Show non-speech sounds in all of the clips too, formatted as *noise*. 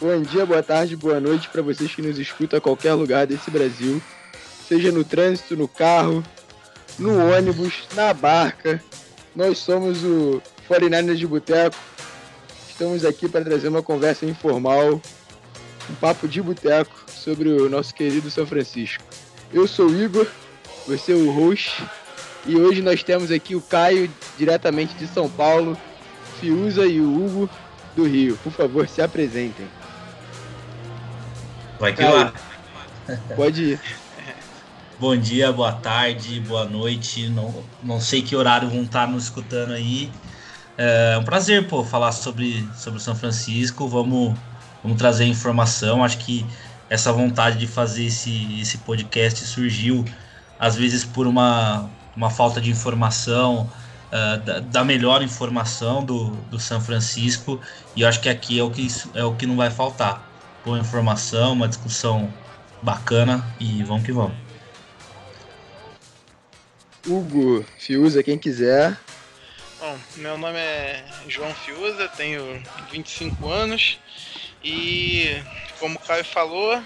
Bom dia, boa tarde, boa noite para vocês que nos escutam a qualquer lugar desse Brasil, seja no trânsito, no carro, no ônibus, na barca. Nós somos o 49ers de Boteco. Estamos aqui para trazer uma conversa informal, um papo de boteco sobre o nosso querido São Francisco. Eu sou o Igor, você é o host, e hoje nós temos aqui o Caio, diretamente de São Paulo, Fiuza e o Hugo do Rio. Por favor, se apresentem. Vai que lá. Pode ir. Bom dia, boa tarde, boa noite. Não, não sei que horário vão estar nos escutando aí. É um prazer, pô, falar sobre, sobre São Francisco. Vamos, vamos trazer informação. Acho que essa vontade de fazer esse, esse podcast surgiu, às vezes, por uma, uma falta de informação, uh, da, da, melhor informação do, do São Francisco. E acho que aqui é o que, é o que não vai faltar boa informação, uma discussão bacana e vamos que vamos. Hugo Fiuza, quem quiser. Bom, meu nome é João Fiuza, tenho 25 anos e, como o Caio falou,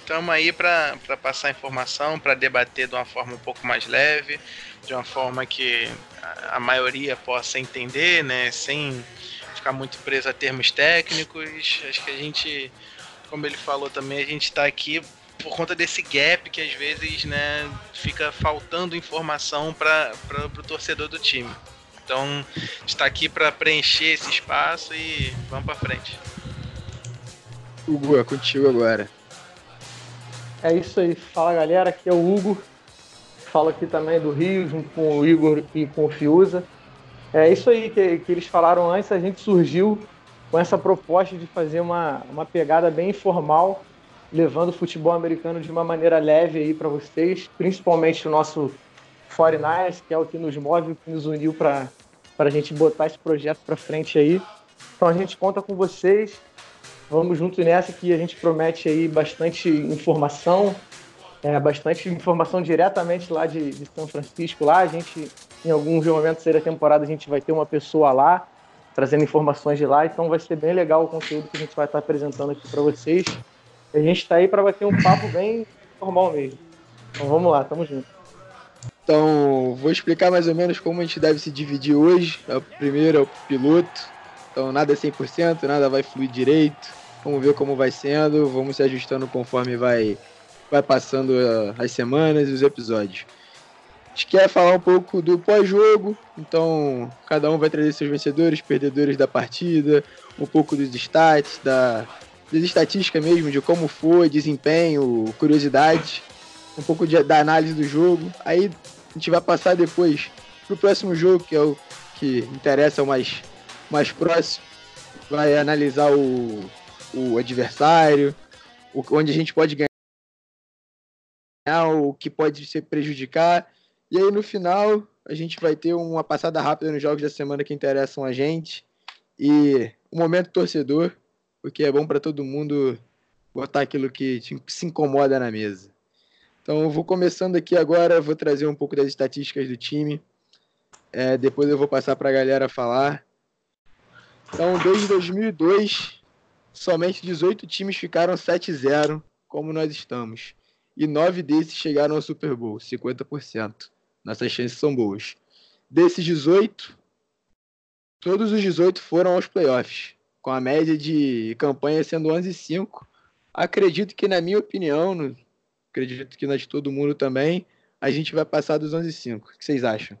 estamos aí para passar informação, para debater de uma forma um pouco mais leve, de uma forma que a maioria possa entender, né, sem ficar muito preso a termos técnicos. Acho que a gente como ele falou também, a gente está aqui por conta desse gap que às vezes né, fica faltando informação para o torcedor do time. Então, está aqui para preencher esse espaço e vamos para frente. Hugo, é contigo agora. É isso aí. Fala galera, aqui é o Hugo. Falo aqui também do Rio, junto com o Igor e com o Fiuza. É isso aí que, que eles falaram antes, a gente surgiu com essa proposta de fazer uma, uma pegada bem informal, levando o futebol americano de uma maneira leve aí para vocês, principalmente o nosso 49ers, que é o que nos move, o que nos uniu para a gente botar esse projeto para frente aí. Então a gente conta com vocês, vamos junto nessa que a gente promete aí bastante informação, é, bastante informação diretamente lá de, de São Francisco lá. A gente, em alguns momentos da temporada, a gente vai ter uma pessoa lá trazendo informações de lá. Então vai ser bem legal o conteúdo que a gente vai estar apresentando aqui para vocês. A gente está aí para bater um papo bem normal mesmo. Então vamos lá, tamo junto. Então, vou explicar mais ou menos como a gente deve se dividir hoje. O primeiro é o piloto. Então, nada é 100%, nada vai fluir direito. Vamos ver como vai sendo, vamos se ajustando conforme vai, vai passando uh, as semanas e os episódios gente quer falar um pouco do pós-jogo, então cada um vai trazer seus vencedores, perdedores da partida, um pouco dos stats, da, das estatísticas mesmo, de como foi, desempenho, curiosidade, um pouco de, da análise do jogo. Aí a gente vai passar depois pro próximo jogo, que é o que interessa mais, mais próximo. Vai analisar o, o adversário, o, onde a gente pode ganhar, o que pode se prejudicar e aí no final a gente vai ter uma passada rápida nos jogos da semana que interessam a gente e um momento torcedor, porque é bom para todo mundo botar aquilo que se incomoda na mesa. Então eu vou começando aqui agora, vou trazer um pouco das estatísticas do time. É, depois eu vou passar para a galera falar. Então, desde 2002, somente 18 times ficaram 7-0, como nós estamos. E nove desses chegaram ao Super Bowl, 50%. Nossas chances são boas. Desses 18, todos os 18 foram aos playoffs, com a média de campanha sendo 11,5. Acredito que, na minha opinião, acredito que na de todo mundo também, a gente vai passar dos 11,5. O que vocês acham?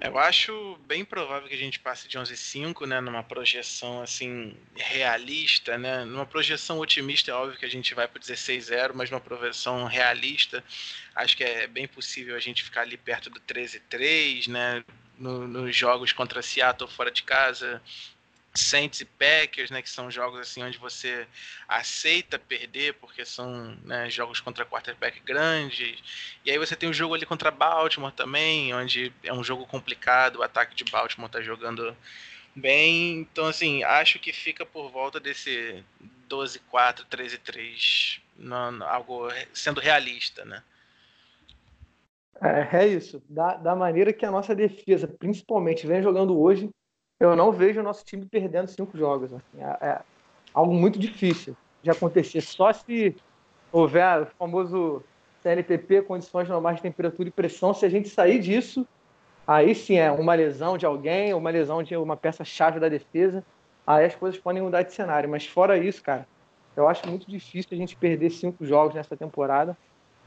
Eu acho bem provável que a gente passe de 11,5, né, numa projeção assim realista, né? Numa projeção otimista é óbvio que a gente vai para 16-0, mas numa projeção realista, acho que é bem possível a gente ficar ali perto do 13-3, né? No, nos jogos contra Seattle fora de casa, Saints e Packers, né, que são jogos assim onde você aceita perder porque são né, jogos contra quarterback grandes. E aí você tem um jogo ali contra Baltimore também, onde é um jogo complicado, o ataque de Baltimore tá jogando bem. Então assim, acho que fica por volta desse 12-4, 13-3, algo sendo realista, né? É, é isso. Da, da maneira que a nossa defesa, principalmente, vem jogando hoje, eu não vejo o nosso time perdendo cinco jogos. Assim. A, a, algo muito difícil de acontecer. Só se houver o famoso CLTP, condições normais de temperatura e pressão, se a gente sair disso, aí sim é uma lesão de alguém, uma lesão de uma peça-chave da defesa, aí as coisas podem mudar de cenário. Mas fora isso, cara, eu acho muito difícil a gente perder cinco jogos nessa temporada.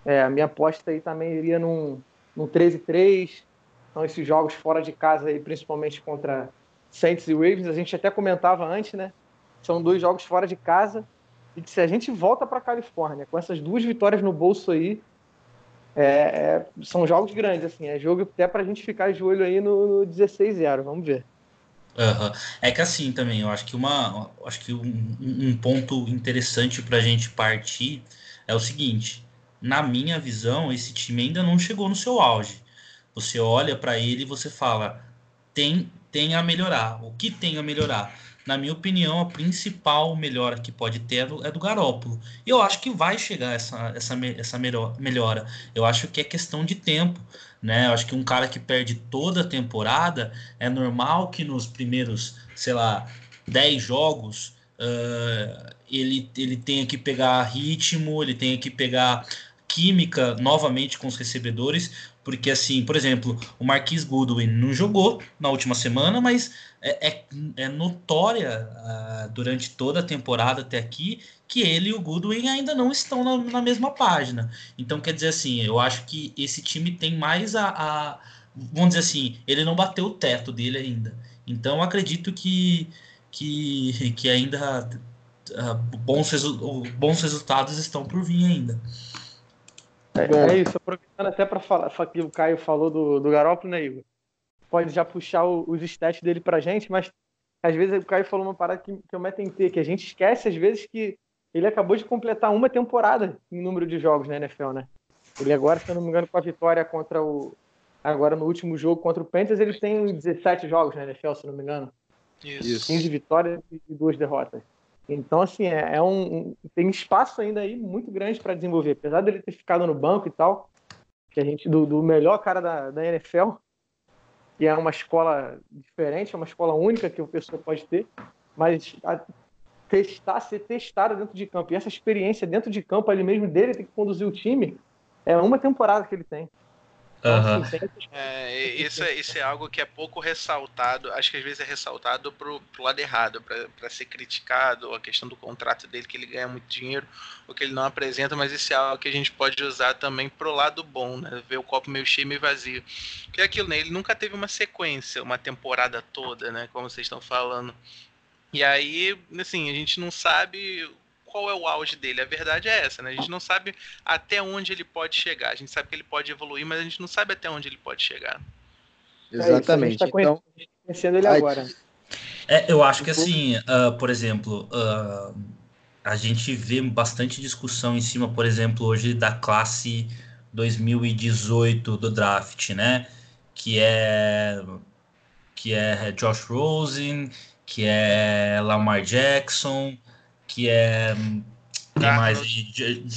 É, a minha aposta aí também iria num, num 13-3. São esses jogos fora de casa aí, principalmente contra Saints e Ravens. A gente até comentava antes, né? São dois jogos fora de casa. E que se a gente volta para Califórnia com essas duas vitórias no bolso aí, é, é, são jogos grandes, assim. É jogo até para a gente ficar de olho aí no, no 16-0. Vamos ver. Uhum. É que assim também, eu acho que uma, acho que um, um ponto interessante para a gente partir é o seguinte: na minha visão, esse time ainda não chegou no seu auge. Você olha para ele e você fala, tem, tem a melhorar. O que tem a melhorar? Na minha opinião, a principal melhora que pode ter é do, é Garópolo. E eu acho que vai chegar essa, essa, essa melhora. Eu acho que é questão de tempo. Né? Eu acho que um cara que perde toda a temporada, é normal que nos primeiros, sei lá, 10 jogos, uh, ele, ele tenha que pegar ritmo, ele tenha que pegar química novamente com os recebedores, porque assim, por exemplo, o Marquis Goodwin não jogou na última semana, mas é, é, é notória uh, durante toda a temporada até aqui que ele e o Goodwin ainda não estão na, na, mesma página. Então, quer dizer assim, eu acho que esse time tem mais a, a, Vamos dizer assim, ele não bateu o teto dele ainda. Então, acredito que, que, que ainda uh, bons, resu bons resultados estão por vir ainda. É, é, isso, aproveitando até para falar, que o Caio falou do, do Garoppolo, né, Igor? Pode já puxar o, os stats dele pra gente, mas às vezes o Caio falou uma parada que, que eu meto em T, que a gente esquece às vezes que ele acabou de completar uma temporada em número de jogos na NFL, né? Ele agora, se eu não me engano, com a vitória contra o. Agora no último jogo contra o Panthers, ele tem 17 jogos na NFL, se eu não me engano. Isso. 15 vitórias e duas derrotas. Então, assim, é, é um, tem espaço ainda aí muito grande para desenvolver. Apesar dele ter ficado no banco e tal, que a gente, do, do melhor cara da, da NFL, que é uma escola diferente, é uma escola única que o pessoa pode ter, mas a, testar, ser testado dentro de campo. E essa experiência dentro de campo ali mesmo dele, tem que conduzir o time, é uma temporada que ele tem. Uhum. É, isso, é, isso é algo que é pouco ressaltado, acho que às vezes é ressaltado pro, pro lado errado, para ser criticado, a questão do contrato dele, que ele ganha muito dinheiro, o que ele não apresenta, mas isso é algo que a gente pode usar também pro lado bom, né? Ver o copo meio cheio, meio vazio. Que é aquilo, né? Ele nunca teve uma sequência, uma temporada toda, né? Como vocês estão falando. E aí, assim, a gente não sabe qual é o auge dele. A verdade é essa, né? A gente não sabe até onde ele pode chegar. A gente sabe que ele pode evoluir, mas a gente não sabe até onde ele pode chegar. Exatamente. É isso, então, conhecendo ele agora. É, eu acho que assim, uh, por exemplo, uh, a gente vê bastante discussão em cima, por exemplo, hoje da classe 2018 do draft, né? Que é que é Josh Rosen, que é Lamar Jackson, que é quem mais?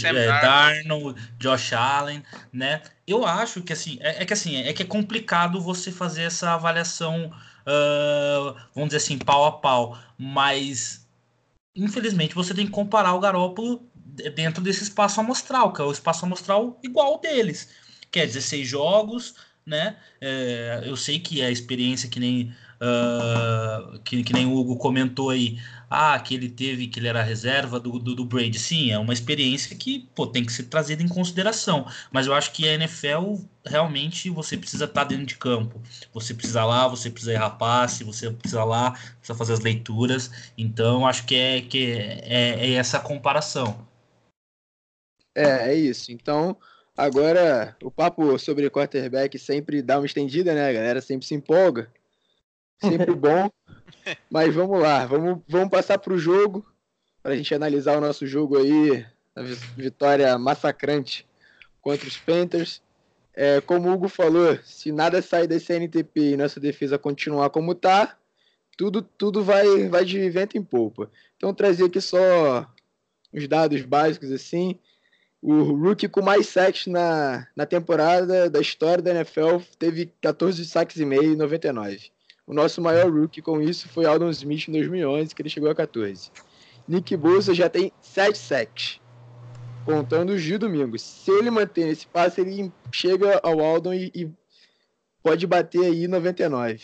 É, Darnold, Josh Allen, né? Eu acho que assim, é, é, que assim, é que é complicado você fazer essa avaliação, uh, vamos dizer assim, pau a pau, mas infelizmente você tem que comparar o Garópolo dentro desse espaço amostral, que é o espaço amostral igual deles, que é 16 jogos, né? É, eu sei que a experiência que nem uh, que, que nem o Hugo comentou aí, ah, que ele teve, que ele era reserva do, do, do, Brady. Sim, é uma experiência que pô, tem que ser trazida em consideração. Mas eu acho que a NFL realmente você precisa estar dentro de campo. Você precisa lá, você precisa errar passe, você precisa lá, precisa fazer as leituras. Então, acho que é, que é, é, é essa comparação. É, é isso. Então, agora o papo sobre quarterback sempre dá uma estendida, né? A galera sempre se empolga sempre *laughs* bom. Mas vamos lá, vamos, vamos passar para o jogo, para a gente analisar o nosso jogo aí, a vitória massacrante contra os Panthers. É, como o Hugo falou, se nada sair desse NTP e nossa defesa continuar como está, tudo, tudo vai, vai de vento em polpa. Então, trazer aqui só os dados básicos assim. O rookie com mais sacks na, na temporada da história da NFL teve 14 sacks e meio em 99. O nosso maior rookie com isso foi Aldon Smith em 2011, que ele chegou a 14. Nick Bosa já tem 7 sacks, contando os de domingo. Se ele manter esse passe, ele chega ao Aldon e, e pode bater aí 99.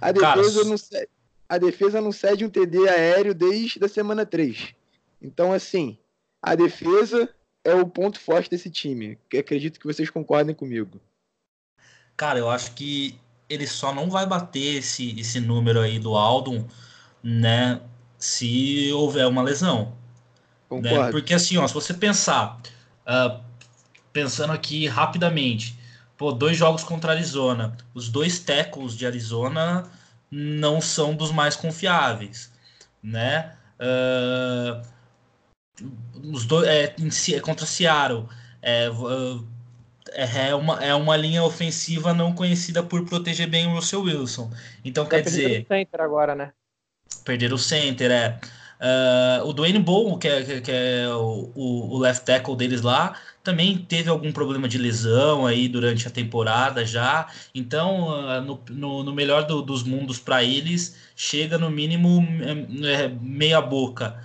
A defesa, não cede, a defesa não cede um TD aéreo desde a semana 3. Então, assim, a defesa é o ponto forte desse time. Que acredito que vocês concordem comigo. Cara, eu acho que ele só não vai bater esse, esse número aí do Aldon, né? Se houver uma lesão. Né? Porque assim, ó, se você pensar, uh, pensando aqui rapidamente, pô, dois jogos contra Arizona, os dois tackles de Arizona não são dos mais confiáveis, né? Uh, os dois é, em, contra Seattle é, é, é, uma, é uma linha ofensiva não conhecida por proteger bem o Russell Wilson. Então, quer dizer. o center agora, né? Perder o center, é. Uh, o Dwayne Bowen, que é, que é o, o, left tackle deles lá, também teve algum problema de lesão aí durante a temporada já. Então, uh, no, no, no, melhor do, dos mundos para eles, chega no mínimo é, meia boca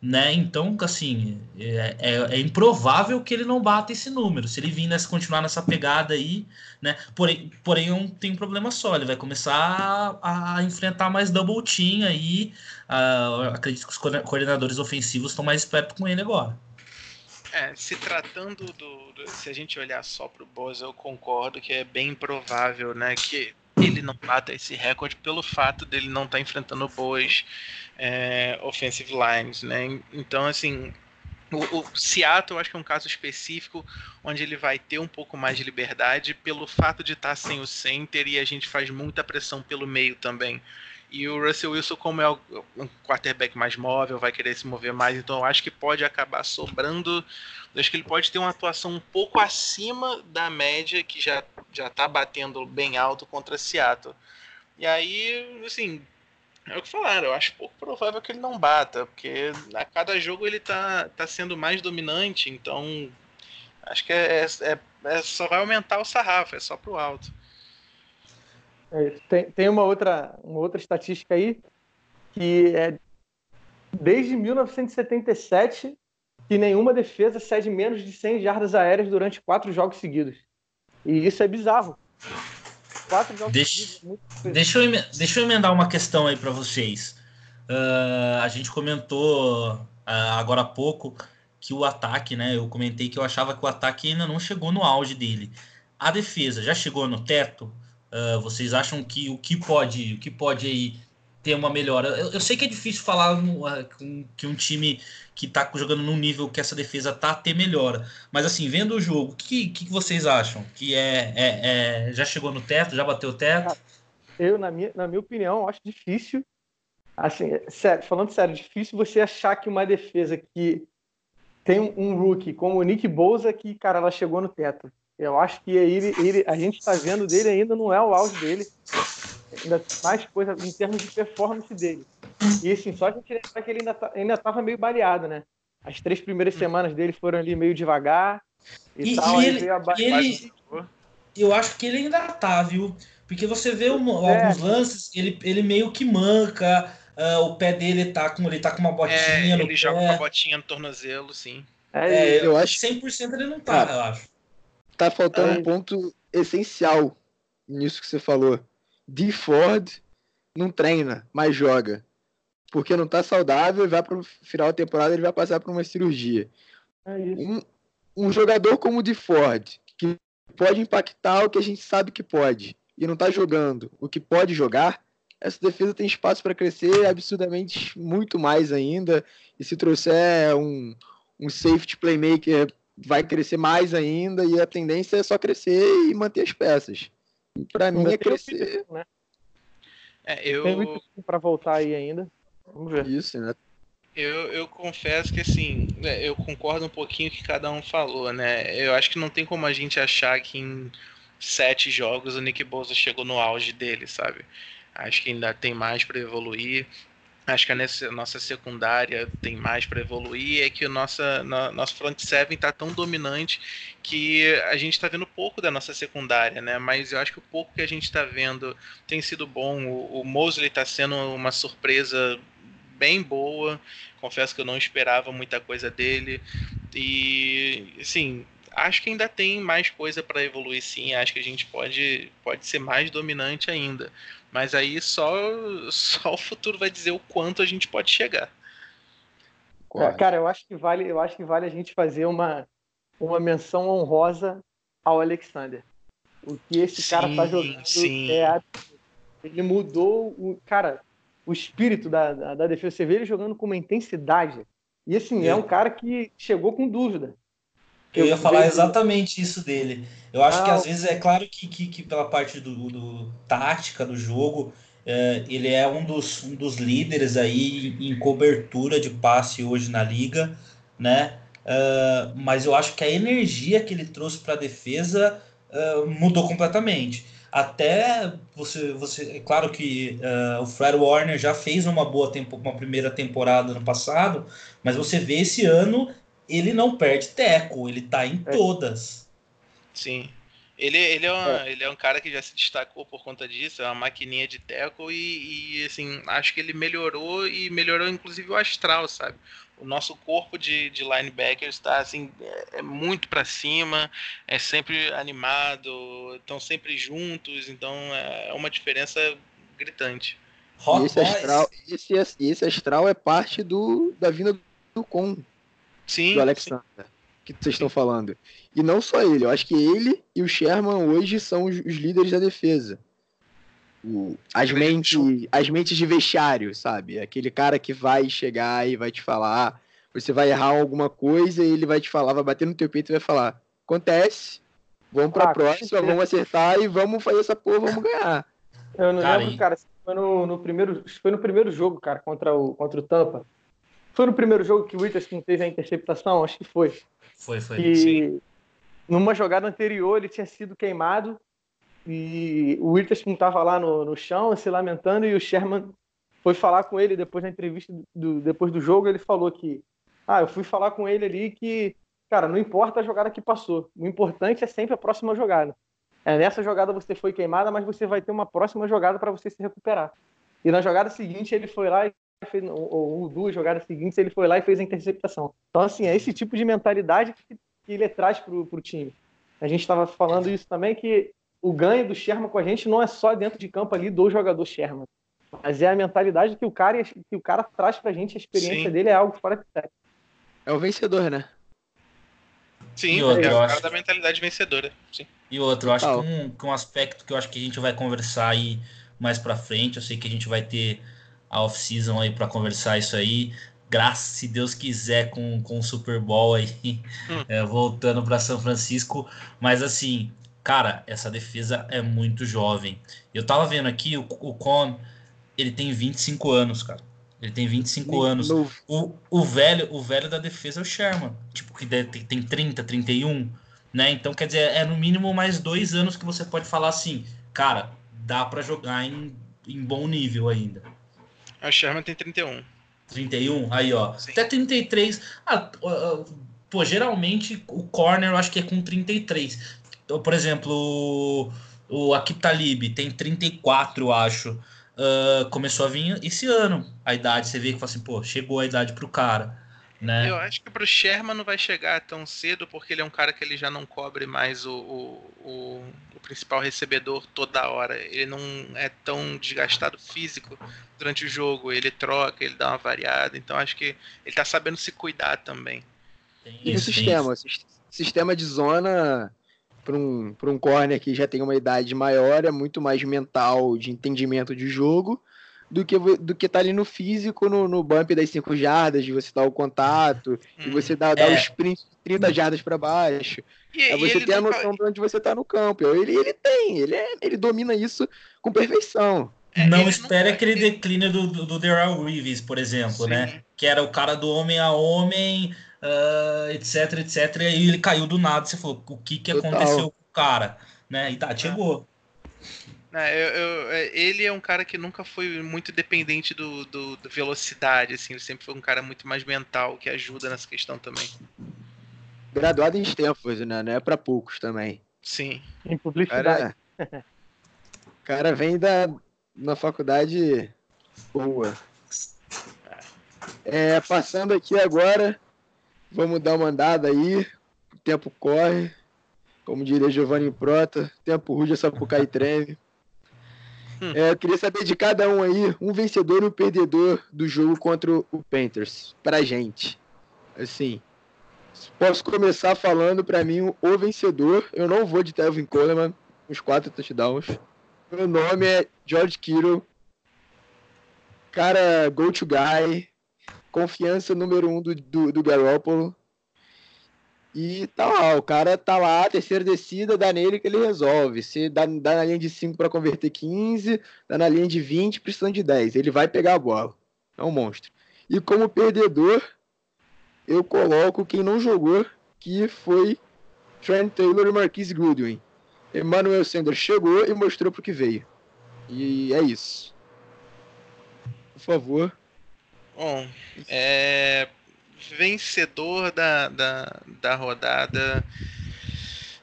né? Então, assim, é, é, é, improvável que ele não bata esse número. Se ele vir nessa, continuar nessa pegada aí, né? Porém, porém tem um problema só, ele vai começar a, a enfrentar mais double team aí. Uh, acredito que os coordenadores ofensivos estão mais espertos com ele agora. É, se tratando do, do, Se a gente olhar só pro Boza, eu concordo que é bem improvável, né? Que ele não bata esse recorde pelo fato dele não estar tá enfrentando boas é, offensive lines, né? Então, assim, o, o, Seattle eu acho que é um caso específico onde ele vai ter um pouco mais de liberdade pelo fato de estar sem o center e a gente faz muita pressão pelo meio também. E o Russell Wilson, como é um quarterback mais móvel, vai querer se mover mais, então eu acho que pode acabar sobrando. Eu acho que ele pode ter uma atuação um pouco acima da média, que já, já tá batendo bem alto contra Seattle. E aí, assim, é o que falaram, eu acho pouco provável que ele não bata, porque a cada jogo ele tá, tá sendo mais dominante, então acho que é, é, é, é só vai aumentar o sarrafo, é só pro alto. É, tem, tem uma outra, uma outra estatística aí, que é desde 1977 que nenhuma defesa cede menos de 100 jardas aéreas durante quatro jogos seguidos. E isso é bizarro. Quatro jogos deixa, deixa, eu, deixa eu emendar uma questão aí para vocês. Uh, a gente comentou uh, agora há pouco que o ataque, né? Eu comentei que eu achava que o ataque ainda não chegou no auge dele. A defesa já chegou no teto? Uh, vocês acham que o que pode, o que pode aí ter uma melhora? Eu, eu sei que é difícil falar no, que um time que tá jogando num nível que essa defesa tá ter melhora. Mas assim, vendo o jogo, o que, que, vocês acham? Que é, é, é, já chegou no teto, já bateu o teto? Eu, na minha, na minha opinião, acho difícil. Assim, sério, falando sério, difícil você achar que uma defesa que tem um rookie como o Nick Bouza que, cara, ela chegou no teto. Eu acho que ele, ele a gente está vendo dele ainda não é o auge dele. Ainda mais coisa em termos de performance dele. E assim, só a gente lembrar que ele ainda, tá, ainda tava meio baleado, né? As três primeiras hum. semanas dele foram ali meio devagar e, e tal. E ele, ele, eu acho que ele ainda tá, viu? Porque você vê um, é. alguns lances, ele, ele meio que manca, uh, o pé dele tá com, ele tá com uma botinha é, no ele pé. joga com uma botinha no tornozelo, sim. É, é eu acho 100% ele não tá, eu acho. Tá faltando um ponto essencial nisso que você falou. De Ford não treina, mas joga porque não está saudável e vai para o final da temporada ele vai passar por uma cirurgia. É um, um, jogador como o de Ford, que pode impactar o que a gente sabe que pode, e não está jogando o que pode jogar, essa defesa tem espaço para crescer absurdamente muito mais ainda. E se trouxer um, um safety playmaker, vai crescer mais ainda. E a tendência é só crescer e manter as peças. Para mim é crescer. Né? É, eu... Tem muito para voltar aí ainda. Vamos ver. Isso, né? Eu, eu confesso que assim, é, eu concordo um pouquinho com o que cada um falou, né? Eu acho que não tem como a gente achar que em sete jogos o Nick Bosa chegou no auge dele, sabe? Acho que ainda tem mais para evoluir. Acho que a nossa secundária tem mais para evoluir. É que o nossa, no, nosso front seven está tão dominante que a gente está vendo pouco da nossa secundária, né? Mas eu acho que o pouco que a gente está vendo tem sido bom. O, o Mosley está sendo uma surpresa bem boa. Confesso que eu não esperava muita coisa dele. E, assim, acho que ainda tem mais coisa para evoluir sim. Acho que a gente pode, pode ser mais dominante ainda. Mas aí só, só o futuro vai dizer o quanto a gente pode chegar. É, cara, eu acho que vale, eu acho que vale a gente fazer uma, uma menção honrosa ao Alexander. O que esse sim, cara tá jogando sim. é ele mudou o cara, o espírito da, da, da, defesa. Você vê ele jogando com uma intensidade. E assim, é, é um cara que chegou com dúvida. Eu ia falar exatamente isso dele. Eu acho ah, que às vezes é claro que, que, que pela parte do, do, tática do jogo, é, ele é um dos, um dos líderes aí em cobertura de passe hoje na liga, né? Uh, mas eu acho que a energia que ele trouxe para a defesa uh, mudou completamente. Até você, você é claro que o Fred Warner já fez uma boa tempo, uma primeira temporada no passado, mas você vê esse ano ele não perde teco, ele tá em é. todas. Sim. Ele, ele, é uma, é. ele é um cara que já se destacou por conta disso, é uma maquininha de teco e, e, assim, acho que ele melhorou e melhorou inclusive o astral, sabe? O nosso corpo de, de linebackers está assim, é, é muito para cima, é sempre animado, estão sempre juntos, então é uma diferença gritante. E esse astral, esse, esse astral é parte do, da vinda do Con sim, do Alexander, sim. que vocês estão falando. E não só ele, eu acho que ele e o Sherman hoje são os, os líderes da defesa. O, as, mentes, as mentes de vestiário, sabe? Aquele cara que vai chegar e vai te falar, você vai errar alguma coisa e ele vai te falar, vai bater no teu peito e vai falar: acontece, vamos pra ah, próxima, vamos acertar e vamos fazer essa porra, vamos ganhar. Eu não cara, lembro, cara, foi no, no, primeiro, foi no primeiro jogo, cara, contra o, contra o Tampa. Foi no primeiro jogo que o Witherspoon fez a interceptação? Acho que foi. Foi, foi. E sim. numa jogada anterior ele tinha sido queimado e o Witherspoon estava lá no, no chão se lamentando e o Sherman foi falar com ele depois da entrevista do, depois do jogo ele falou que ah eu fui falar com ele ali que cara não importa a jogada que passou o importante é sempre a próxima jogada é, nessa jogada você foi queimada mas você vai ter uma próxima jogada para você se recuperar e na jogada seguinte ele foi lá e fez, ou, ou, duas jogadas seguintes, ele foi lá e fez a interceptação. Então, assim, é esse tipo de mentalidade que, que ele traz para o time. A gente estava falando isso também, que o ganho do Sherman com a gente não é só dentro de campo ali do jogador Sherman, mas é a mentalidade que o cara, que o cara traz para a gente, a experiência Sim. dele é algo fora de série. É o vencedor, né? Sim, outro, é o cara da mentalidade vencedora. Sim. E outro, eu acho que um, que um aspecto que eu acho que a gente vai conversar aí mais para frente, eu sei que a gente vai ter a off-season aí para conversar isso aí. Graças, se Deus quiser, com, com o Super Bowl aí, hum. *laughs* é, voltando para São Francisco. Mas assim, cara, essa defesa é muito jovem. Eu tava vendo aqui, o, o Con, ele tem 25 anos, cara. Ele tem 25 muito anos. O, o, velho, o velho da defesa é o Sherman, tipo, que tem, tem 30, 31, né? Então, quer dizer, é no mínimo mais dois anos que você pode falar assim, cara, dá para jogar em, em bom nível ainda. A Sherman tem 31. 31? Aí, ó. Sim. Até 33. Ah, pô, geralmente o corner eu acho que é com 33. Então, por exemplo, o, o Akip Talib tem 34, acho. Uh, começou a vir esse ano a idade. Você vê que fala assim, pô, chegou a idade pro cara. Né? Eu acho que pro Sherman não vai chegar tão cedo, porque ele é um cara que ele já não cobre mais o, o, o, o, principal recebedor toda hora. Ele não é tão desgastado físico durante o jogo. Ele troca, ele dá uma variada. Então acho que ele tá sabendo se cuidar também. e o sistema? Sistema de zona para um, um corner que já tem uma idade maior é muito mais mental, de entendimento de jogo do que do que tá ali no físico, no, no bump das 5 jardas, de você dar o contato, e você dar, dar é. o sprint de 30 jardas para baixo. E, é você ter a noção de onde você tá no campo. Ele, ele tem, ele, é, ele domina isso com perfeição. É, não espere aquele declínio do, do, do Daryl Reeves, por exemplo, né? Sim. né? Que era o cara do homem a homem, uh, etc, etc. E ele caiu do nada. Você falou, o que, que aconteceu com o cara? Né? E tá, chegou. É, eu, eu, é, ele é um cara que nunca foi muito dependente do, do, do, velocidade, assim, ele sempre foi um cara muito mais mental, que ajuda nessa questão também. Graduado em Stanford, né? Não é pra poucos também. Sim. Em publicidade. Cara, cara vem da na faculdade boa. É, passando aqui agora, vamos dar uma andada aí. O tempo corre. Como diria Giovanni Prota, tempo rude é Sapucaí treme. É, eu queria saber de cada um aí, um vencedor e um perdedor do jogo contra o Panthers, pra gente. Assim, posso começar falando para mim o vencedor. Eu não vou de Tevin Coleman, os quatro touchdowns. Meu nome é George Kittle. Cara, go to guy. Confiança número um do, do, do Garoppolo. E tá lá, o cara tá lá, terceira descida, dá nele que ele resolve. Se dá, dá na linha de 5 para converter 15, dá na linha de 20, precisando de 10. Ele vai pegar a bola. É um monstro. E como perdedor, eu coloco quem não jogou, que foi Trent Taylor e Marquise Goodwin. Emmanuel Sanders chegou e mostrou pro que veio. E é isso. Por favor. Bom, é, vencedor da, da, da rodada.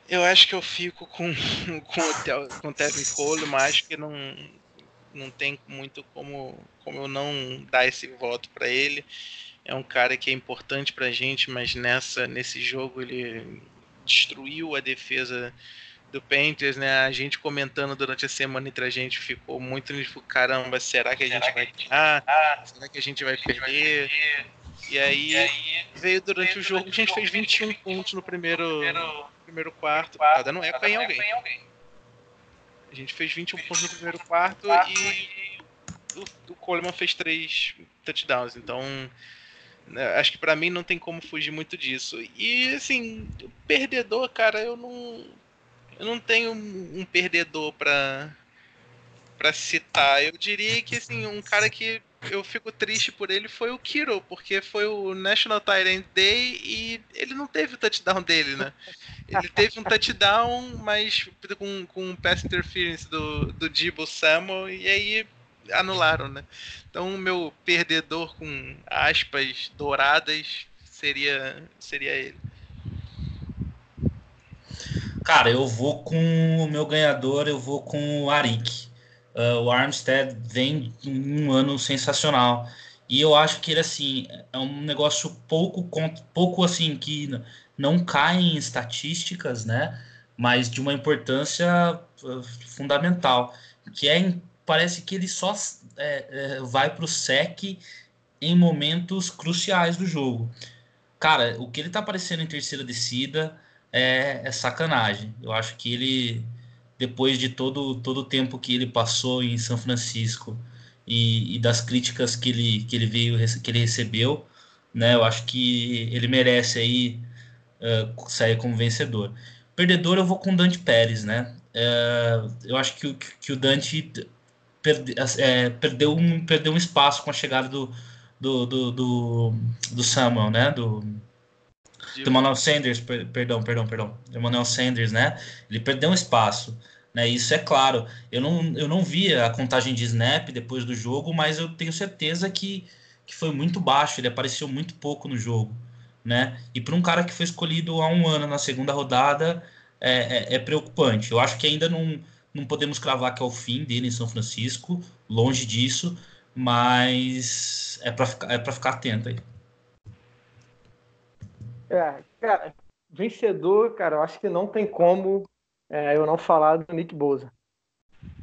Eu acho que eu fico com, *laughs* com, o, com o Tevin Cole, mas acho que não, não tem muito como, como eu não dar esse voto para ele. É um cara que é importante para a gente, mas nessa, nesse jogo ele destruiu a defesa do Panthers, né? A gente comentando durante a semana entre a gente ficou muito tipo, caramba, será que a gente vai ganhar? Será que a gente vai perder? E aí, e aí veio durante o jogo, a gente fez 21 pontos no primeiro, primeiro quarto. Tá dando eco em alguém. A gente fez 21 pontos no primeiro quarto e o, o Coleman fez três touchdowns. Então, né, acho que para mim não tem como fugir muito disso. E assim, perdedor, cara, eu não eu não tenho um perdedor para para citar. Eu diria que assim, um cara que eu fico triste por ele foi o Kiro, porque foi o National Tyrant Day e ele não teve o touchdown dele, né? Ele teve um touchdown, mas com, com pass interference do, do Debo Samuel, e aí anularam, né? Então o meu perdedor com aspas douradas seria, seria ele. Cara, eu vou com o meu ganhador, eu vou com o Arik. Uh, o Armstead vem um ano sensacional. E eu acho que ele, assim, é um negócio pouco, pouco assim, que não cai em estatísticas, né? Mas de uma importância uh, fundamental. Que é, parece que ele só é, é, vai para o SEC em momentos cruciais do jogo. Cara, o que ele tá aparecendo em terceira descida é, é sacanagem. Eu acho que ele depois de todo, todo o tempo que ele passou em São Francisco e, e, das críticas que ele, que ele veio que ele recebeu, né? Eu acho que ele merece aí uh, sair como vencedor. Perdedor eu vou com o Dante Pérez, né? Uh, eu acho que, que o Dante perde, é, perdeu, um, perdeu um espaço com a chegada do, do, do, do, do Samuel, né? Do, do Emmanuel Sanders, per, perdão, perdão, perdão. Do Emmanuel Sanders, né? Ele perdeu um espaço. Né, isso é claro. Eu não, eu não vi a contagem de snap depois do jogo, mas eu tenho certeza que, que foi muito baixo. Ele apareceu muito pouco no jogo. Né? E para um cara que foi escolhido há um ano na segunda rodada, é, é, é, preocupante. Eu acho que ainda não, não podemos cravar que é o fim dele em São Francisco, longe disso, mas é para é ficar atento aí. É, cara, vencedor, cara, eu acho que não tem como é, eu não falar do Nick Bosa.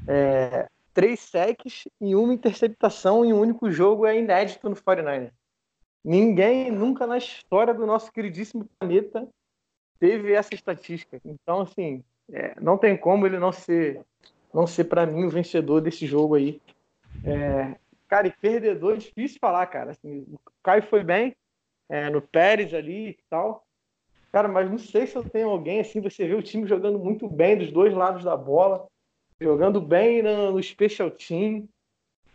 É, três sacks e uma interceptação em um único jogo é inédito no 49 Ninguém nunca na história do nosso queridíssimo planeta teve essa estatística. Então, assim, é, não tem como ele não ser, não ser para mim o vencedor desse jogo aí. É, cara, e perdedor é difícil falar, cara. Assim, o Caio foi bem é, no Pérez ali e tal. Cara, mas não sei se eu tenho alguém assim. Você vê o time jogando muito bem dos dois lados da bola, jogando bem no, no special team.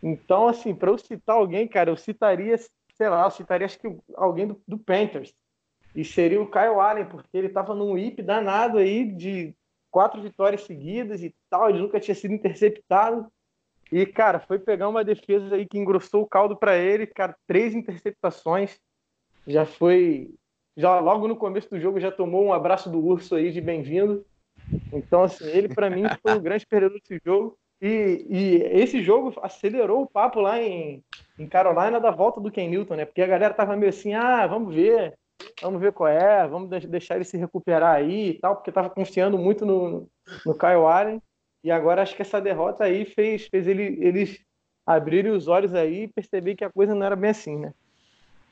Então, assim, para eu citar alguém, cara, eu citaria, sei lá, eu citaria acho que alguém do, do Panthers. E seria o Kyle Allen, porque ele estava num whip danado aí de quatro vitórias seguidas e tal. Ele nunca tinha sido interceptado. E, cara, foi pegar uma defesa aí que engrossou o caldo para ele, cara, três interceptações. Já foi já logo no começo do jogo já tomou um abraço do urso aí de bem-vindo. Então, assim, ele para mim foi o grande perdedor desse jogo. E, e esse jogo acelerou o papo lá em, em Carolina da volta do Ken Newton, né? Porque a galera tava meio assim, ah, vamos ver, vamos ver qual é, vamos deixar ele se recuperar aí e tal, porque tava confiando muito no, no Kyle Allen. E agora acho que essa derrota aí fez, fez ele, eles abrirem os olhos aí e perceber que a coisa não era bem assim, né?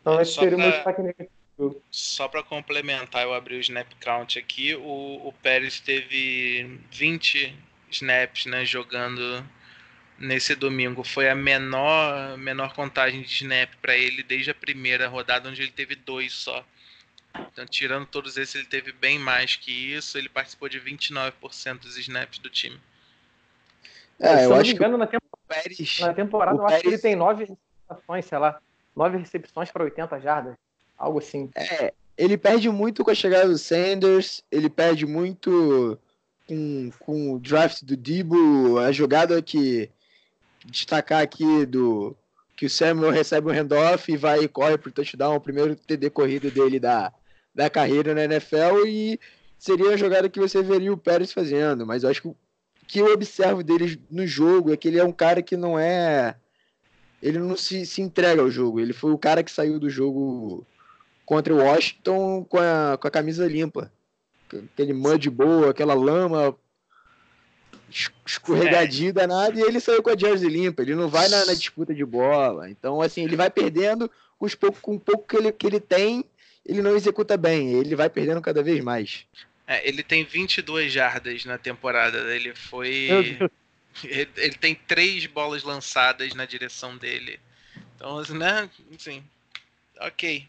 Então é, esse seria pra... destaque negativo. Só para complementar, eu abri o snap count aqui. O, o Pérez teve 20 snaps né, jogando nesse domingo. Foi a menor, menor contagem de snap para ele desde a primeira rodada, onde ele teve dois só. Então, tirando todos esses, ele teve bem mais que isso. Ele participou de 29% dos snaps do time. É, eu acho que na, temporada, Pérez, na temporada, eu Pérez... acho que ele tem nove recepções, sei lá, nove recepções para 80 jardas, algo assim. É, ele perde muito com a chegada do Sanders, ele perde muito com, com o draft do Debo, a jogada que destacar aqui do que o Samuel recebe um handoff e vai e corre pro touchdown, o primeiro TD corrido dele da, da carreira na NFL e seria a jogada que você veria o Pérez fazendo, mas eu acho que o que eu observo dele no jogo é que ele é um cara que não é ele não se, se entrega ao jogo, ele foi o cara que saiu do jogo contra o Washington com a, com a camisa limpa aquele mud boa, aquela lama escorregadia é. danada, e ele saiu com a jersey limpa, ele não vai na, na disputa de bola. Então, assim, ele vai perdendo com, os pouco, com o pouco que ele, que ele tem, ele não executa bem, ele vai perdendo cada vez mais. É, ele tem 22 jardas na temporada, ele foi... Ele, ele, tem três bolas lançadas na direção dele. Então, assim, né, assim, ok.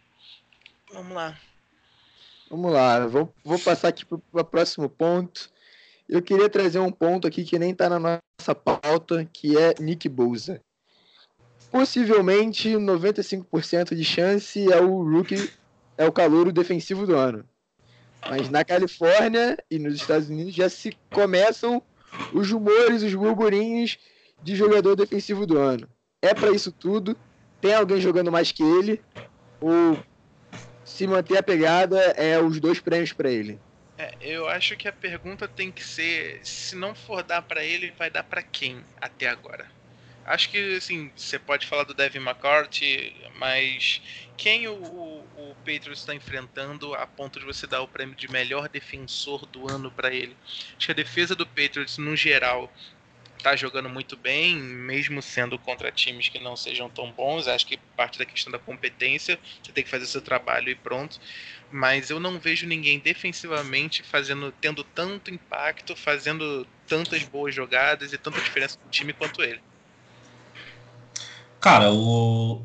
Vamos lá. Vamos lá, vou, vou passar aqui para o próximo ponto. Eu queria trazer um ponto aqui que nem está na nossa pauta, que é Nick Bosa. Possivelmente 95% de chance é o rookie, é o calouro defensivo do ano. Mas na Califórnia e nos Estados Unidos já se começam os rumores, os burburinhos de jogador defensivo do ano. É para isso tudo? Tem alguém jogando mais que ele? Ou se manter a pegada, é os dois prêmios para ele. É, eu acho que a pergunta tem que ser: se não for dar para ele, vai dar para quem até agora? Acho que assim, você pode falar do Devin McCarthy, mas quem o, o, o Patriots está enfrentando a ponto de você dar o prêmio de melhor defensor do ano para ele? Acho que a defesa do Patriots, no geral, tá jogando muito bem, mesmo sendo contra times que não sejam tão bons. Acho que parte da questão da competência, você tem que fazer seu trabalho e pronto. Mas eu não vejo ninguém defensivamente fazendo, tendo tanto impacto, fazendo tantas boas jogadas e tanta diferença no time quanto ele. Cara, o,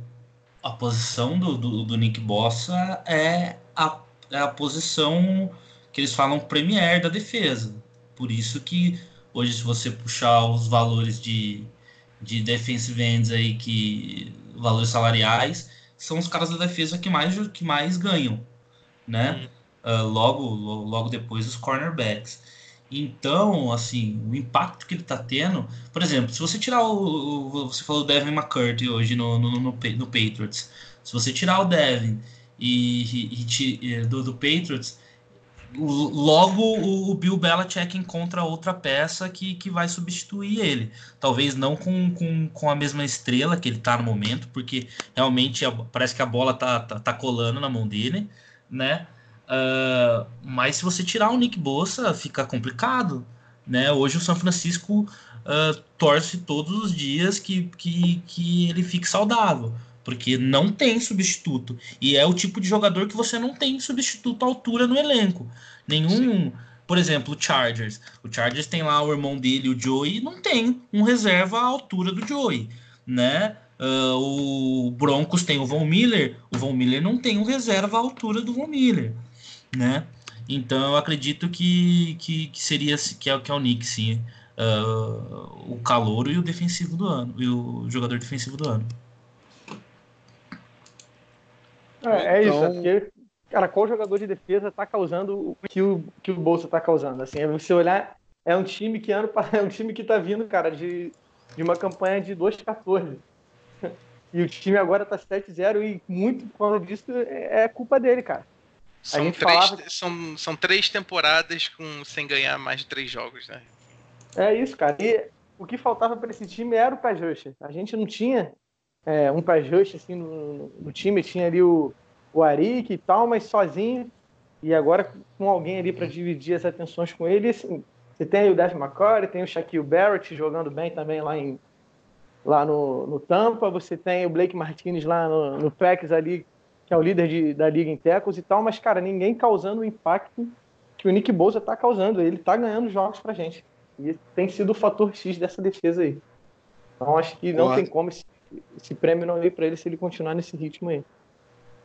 a posição do, do, do Nick Bossa é a, é a posição que eles falam premier da defesa. Por isso que Hoje, se você puxar os valores de, de defensive ends aí, que valores salariais, são os caras da defesa que mais, que mais ganham, né? Uh, logo, logo depois os cornerbacks. Então, assim, o impacto que ele tá tendo, por exemplo, se você tirar o, o você falou o Devin McCurdy hoje no, no, no, no, Patriots, se você tirar o Devin e, e, e do, do Patriots, logo o Bill Belichick encontra outra peça que, que vai substituir ele. Talvez não com, com, com a mesma estrela que ele está no momento, porque realmente a, parece que a bola tá, tá, tá, colando na mão dele, né? Uh, mas se você tirar o Nick Bossa, fica complicado, né? Hoje o São Francisco uh, torce todos os dias que, que, que ele fique saudável porque não tem substituto. E é o tipo de jogador que você não tem substituto à altura no elenco. Nenhum. Sim. Por exemplo, o Chargers. O Chargers tem lá o irmão dele, o Joey, e não tem um reserva à altura do Joey, né? Uh, o Broncos tem o Von Miller, o Von Miller não tem um reserva à altura do Von Miller, né? Então eu acredito que, que, que seria que é, que é o Nick, sim, uh, o calouro e o defensivo do ano, e o jogador defensivo do ano. É, é isso, é porque, cara, qual jogador de defesa está causando o que o, que o Bolsa está causando? Assim, é você olhar, é um time que ano *laughs* é um time que está vindo, cara, de, de uma campanha de 2-14. *laughs* E o time agora tá 7-0 e muito por causa disso é, é culpa dele, cara. São, três, falava... são, são três temporadas com, sem ganhar mais de três jogos, né? É isso, cara. E o que faltava para esse time era o rush. A gente não tinha é, um pass rush assim, no, no, time, tinha ali o, o Arik e tal, mas sozinho. E agora com alguém ali para dividir as atenções com ele, assim, você tem o Dev McCory, tem o Shaquille Barrett jogando bem também lá, em, lá no, no Tampa, você tem o Blake Martinez lá no, no Packers ali, que é o líder de, da liga em tecos e tal, mas, cara, ninguém causando o impacto que o Nick Bosa está causando. Ele está ganhando jogos pra gente. E tem sido o fator X dessa defesa aí. Então acho que não tem como esse, esse prêmio não ir para ele se ele continuar nesse ritmo aí.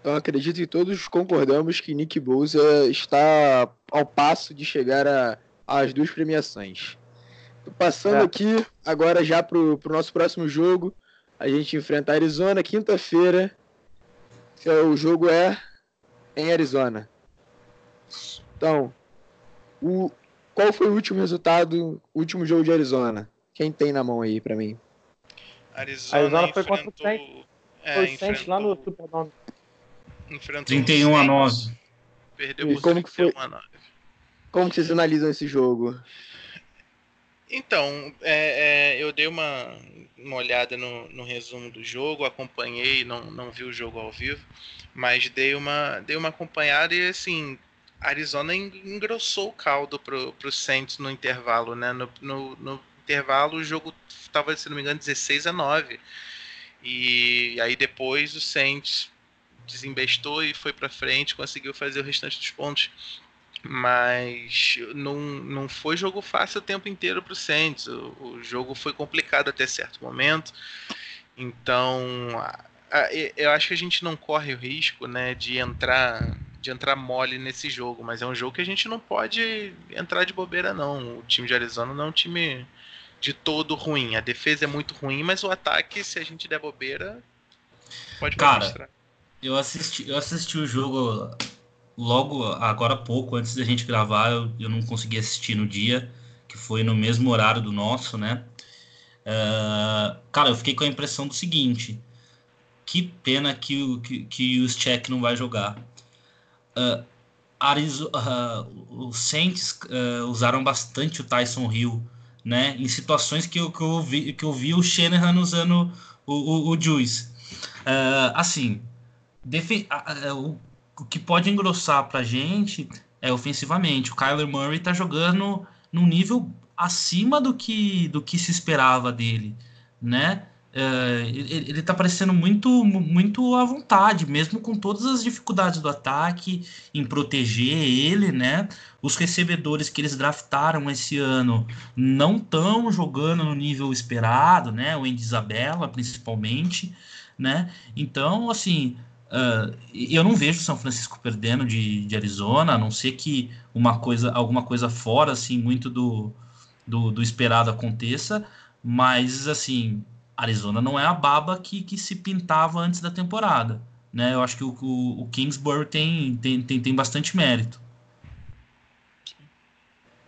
Então acredito que todos concordamos que Nick Bosa está ao passo de chegar às duas premiações. Passando é. aqui agora já pro, pro nosso próximo jogo. A gente enfrenta a Arizona quinta-feira o jogo é em Arizona. Então, o, qual foi o último resultado, o último jogo de Arizona? Quem tem na mão aí para mim? Arizona, Arizona foi contra o Saints. É, foi o Saints lá no Superdome. Enfrentou 31 a 9. Perdeu e por como 31 que foi? a 9. Como que vocês analisam esse jogo? Então, é, é, eu dei uma, uma olhada no, no, resumo do jogo, acompanhei, não, não vi o jogo ao vivo, mas dei uma, dei uma acompanhada e assim, Arizona engrossou o caldo pro, pro Saints no intervalo, né? No, no, no intervalo o jogo estava, se não me engano, 16 a 9. E aí depois o Saints desembestou e foi para frente, conseguiu fazer o restante dos pontos mas não, não foi jogo fácil o tempo inteiro para o Saints. O, jogo foi complicado até certo momento. Então, eu acho que a gente não corre o risco né, de entrar de entrar mole nesse jogo, mas é um jogo que a gente não pode entrar de bobeira não. O time de Arizona não é um time de todo ruim. A defesa é muito ruim, mas o ataque, se a gente der bobeira, pode Cara, mostrar. Eu assisti, eu assisti o jogo logo agora há pouco, antes da gente gravar, eu, eu não consegui assistir no dia, que foi no mesmo horário do nosso, né? Uh, cara, eu fiquei com a impressão do seguinte: que pena que o, que, que o Check não vai jogar. Uh, Arizo, uh, os Saints usaram bastante o Tyson Hill, né? Em situações que eu, que eu, vi, que eu vi o Shanahan usando o, o, o Juice. assim, o o que pode engrossar para a gente é ofensivamente. O Kyler Murray está jogando num nível acima do que, do que se esperava dele, né? Uh, ele está parecendo muito, muito à vontade, mesmo com todas as dificuldades do ataque, em proteger ele, né? Os recebedores que eles draftaram esse ano não estão jogando no nível esperado, né? O Andy principalmente, né? Então, assim, Uh, eu não vejo São Francisco perdendo de, de, Arizona, a não ser que uma coisa, alguma coisa fora, assim, muito do, do, do, esperado aconteça, mas, assim, Arizona não é a baba que, que se pintava antes da temporada, né? Eu acho que o, o, o Kingsbury tem, tem, tem, tem bastante mérito.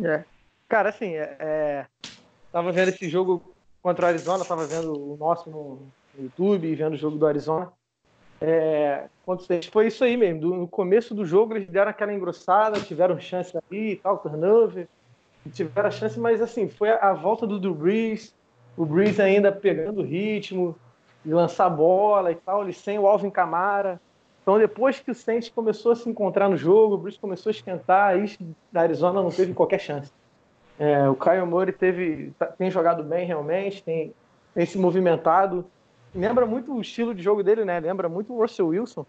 É. Cara, assim, é, é, tava vendo esse jogo contra o Arizona, tava vendo o nosso no, no YouTube, vendo o jogo do Arizona, é, foi isso aí mesmo. no começo do jogo eles deram aquela engrossada, tiveram chance ali e tal, turnover, tiveram a chance, mas assim, foi a, volta do Drew o Brees ainda pegando o ritmo, de lançar bola e tal, ele sem o Alvin Camara. Então depois que o Saints começou a se encontrar no jogo, o Brees começou a esquentar, aí da Arizona não teve qualquer chance. É, o Kyle Murray teve, tá, tem jogado bem realmente, tem, tem se movimentado, lembra muito o estilo de jogo dele, né? Lembra muito o Russell Wilson.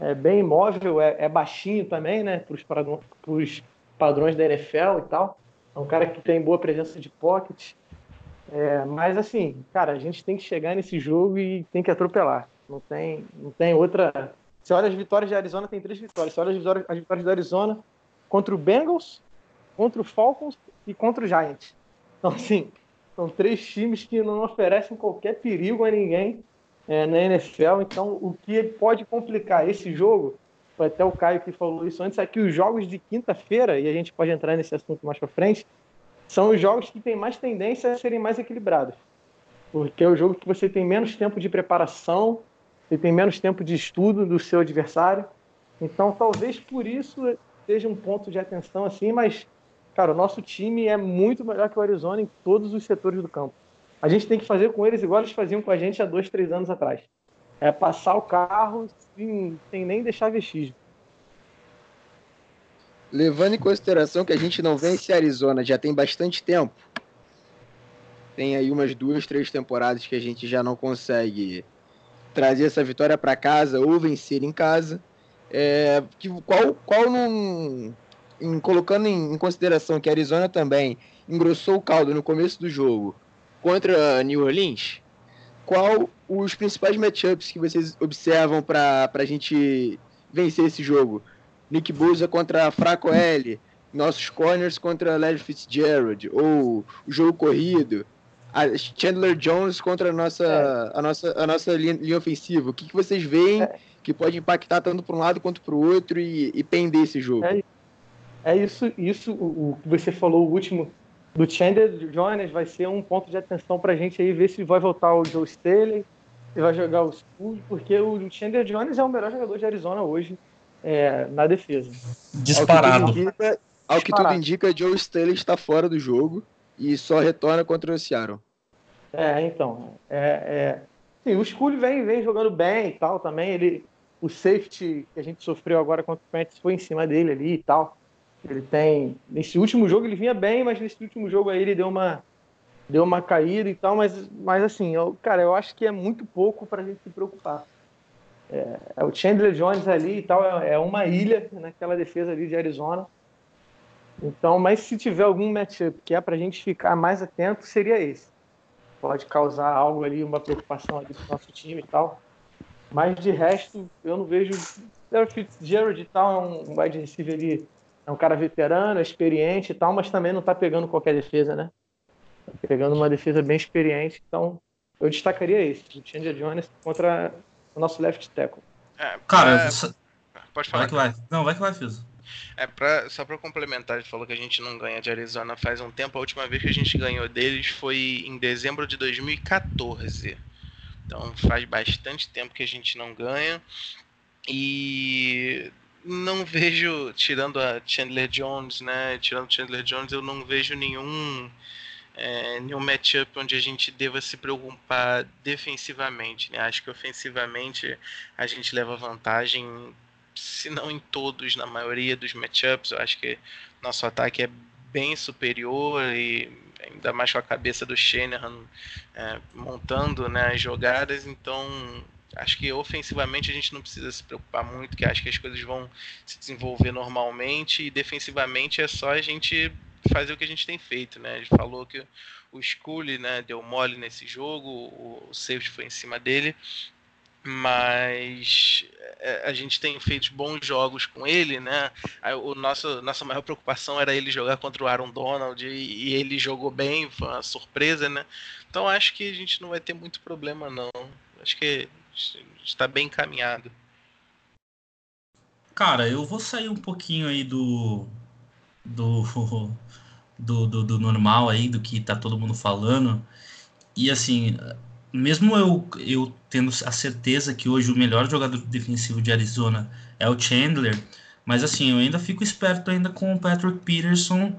É bem imóvel, é, é baixinho também, né? Para os padrões da NFL e tal. É um cara que tem boa presença de pocket. É, mas assim, cara, a gente tem que chegar nesse jogo e tem que atropelar. Não tem, não tem outra. Você olha as vitórias de Arizona, tem três vitórias. Olha as vitórias, as vitórias Arizona contra o Bengals, contra o Falcons e contra o Giants. Então, assim, são três times que não oferecem qualquer perigo a ninguém é, na NFL. Então, o que pode complicar esse jogo, foi até o Caio que falou isso antes, é que os jogos de quinta-feira, e a gente pode entrar nesse assunto mais para frente, são os jogos que têm mais tendência a serem mais equilibrados. Porque é o jogo que você tem menos tempo de preparação, você tem menos tempo de estudo do seu adversário. Então, talvez por isso seja um ponto de atenção assim, mas Cara, o nosso time é muito melhor que o Arizona em todos os setores do campo. a gente tem que fazer com eles igual eles faziam com a gente há dois, três anos atrás. É passar o carro sem, sem nem deixar vestígio. Levando em consideração que a gente não vence Arizona já tem bastante tempo, tem aí umas duas, três temporadas que a gente já não consegue trazer essa vitória para casa ou vencer em casa. É, que, qual, qual num, em, colocando em, em, consideração que a Arizona também engrossou o caldo no começo do jogo contra New Orleans, qual os principais matchups que vocês observam para a gente vencer esse jogo? Nick Bosa contra Fraco L, nossos corners contra Larry Fitzgerald, ou o jogo corrido, Chandler Jones contra a nossa, é. a nossa, a nossa linha, linha ofensiva. O que, que vocês veem é. que pode impactar tanto para um lado quanto para o outro e, e pender esse jogo? É, é isso, isso o, que você falou, o último do Chandler Jones vai ser um ponto de atenção para a gente aí ver se vai voltar o Joe Staley, se vai jogar o School, porque o Chandler Jones é o melhor jogador de Arizona hoje é, na defesa. Disparado. Ao que, indica, ao que tudo indica, Joe Staley está fora do jogo e só retorna contra o Seattle. É, então. É, é... Sim, o Scully vem, vem jogando bem e tal também. Ele, o safety que a gente sofreu agora contra o Panthers foi em cima dele ali e tal. Ele tem. Nesse último jogo ele vinha bem, mas nesse último jogo aí ele deu uma, deu uma caída e tal. Mas, mas assim, eu, cara, eu acho que é muito pouco para a gente se preocupar. É, o Chandler Jones ali e tal, é, é uma ilha naquela defesa ali de Arizona. Então, mas se tiver algum matchup que é para a gente ficar mais atento, seria esse. Pode causar algo ali, uma preocupação ali pro nosso time e tal. Mas de resto, eu não vejo. O Fitzgerald e tal é um wide receiver ali, é um cara veterano, experiente e tal, mas também não tá pegando qualquer defesa, né? Tá pegando uma defesa bem experiente, então eu destacaria esse, o Chandler Jones contra o nosso left tackle. É, cara, é... pode falar. Vai que vai. Não, vai que vai, Fiz. É, pra, só para complementar, ele falou que a gente não ganha de Arizona faz um tempo. A última vez que a gente ganhou deles foi em dezembro de 2014. Então faz bastante tempo que a gente não ganha. E não vejo, tirando a Chandler Jones, né? Tirando Chandler Jones, eu não vejo nenhum. É, nenhum matchup onde a gente deva se preocupar defensivamente. Né? Acho que ofensivamente a gente leva vantagem se não em todos, na maioria dos matchups. Eu acho que nosso ataque é bem superior e ainda mais com a cabeça do Shanahan é, montando né, as jogadas. Então, acho que ofensivamente a gente não precisa se preocupar muito, que acho que as coisas vão se desenvolver normalmente e defensivamente é só a gente fazer o que a gente tem feito, né? Gente falou que o Scully, né, deu mole nesse jogo, o safety foi em cima dele, mas é, a gente tem feito bons jogos com ele, né? O nosso, nossa maior preocupação era ele jogar contra o Aaron Donald e, e ele jogou bem, foi uma surpresa, né? Então acho que a gente não vai ter muito problema não. Acho que está bem encaminhado. Cara, eu vou sair um pouquinho aí do do, *laughs* do, do, do normal aí, do que tá todo mundo falando. E assim, mesmo eu, eu tendo a certeza que hoje o melhor jogador defensivo de Arizona é o Chandler, mas assim, eu ainda fico esperto ainda com o Patrick Peterson,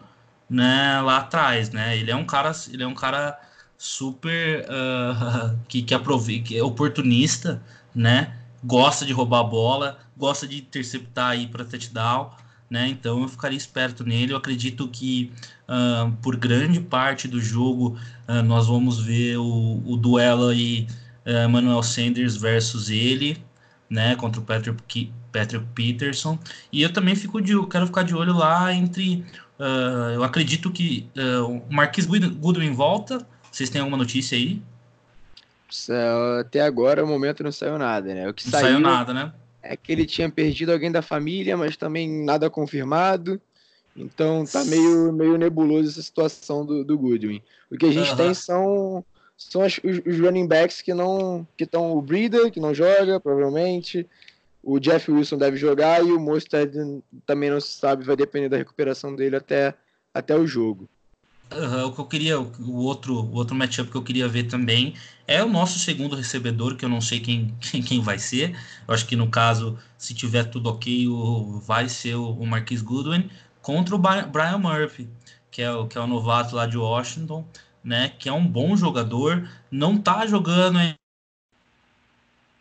né, lá atrás, né? Ele é um cara, ele é um cara super uh, *laughs* que que aproveita, que é oportunista, né? Gosta de roubar a bola, gosta de interceptar aí para touchdown, né? Então eu ficaria esperto nele. Eu acredito que uh, por grande parte do jogo uh, nós vamos ver o, o duelo aí uh, Manuel Sanders versus ele, né? Contra o Patrick, Patrick Peterson. E eu também fico de, quero ficar de olho lá entre. eu acredito que o Marquis Goodwin volta. Vocês têm alguma notícia aí? Até agora o momento não saiu nada, né? O que não saiu, saiu nada, né? É que ele tinha perdido alguém da família, mas também nada confirmado. Então tá meio, meio nebuloso essa situação do, do Goodwin. O que a gente uhum. tem são, são as, os, os, running backs que não. que estão o Breeder, que não joga, provavelmente. O Jeff Wilson deve jogar e o Mostard também não se sabe, vai depender da recuperação dele até, até o jogo. Uhum, o que eu queria, o outro, o outro matchup que eu queria ver também é o nosso segundo recebedor, que eu não sei quem, *laughs* quem, quem vai ser. Eu acho que no caso, se tiver tudo ok, o, vai ser o, o Marquis Goodwin contra o Brian Murphy, que é o, que é o novato lá de Washington. né, que é um bom jogador, não tá jogando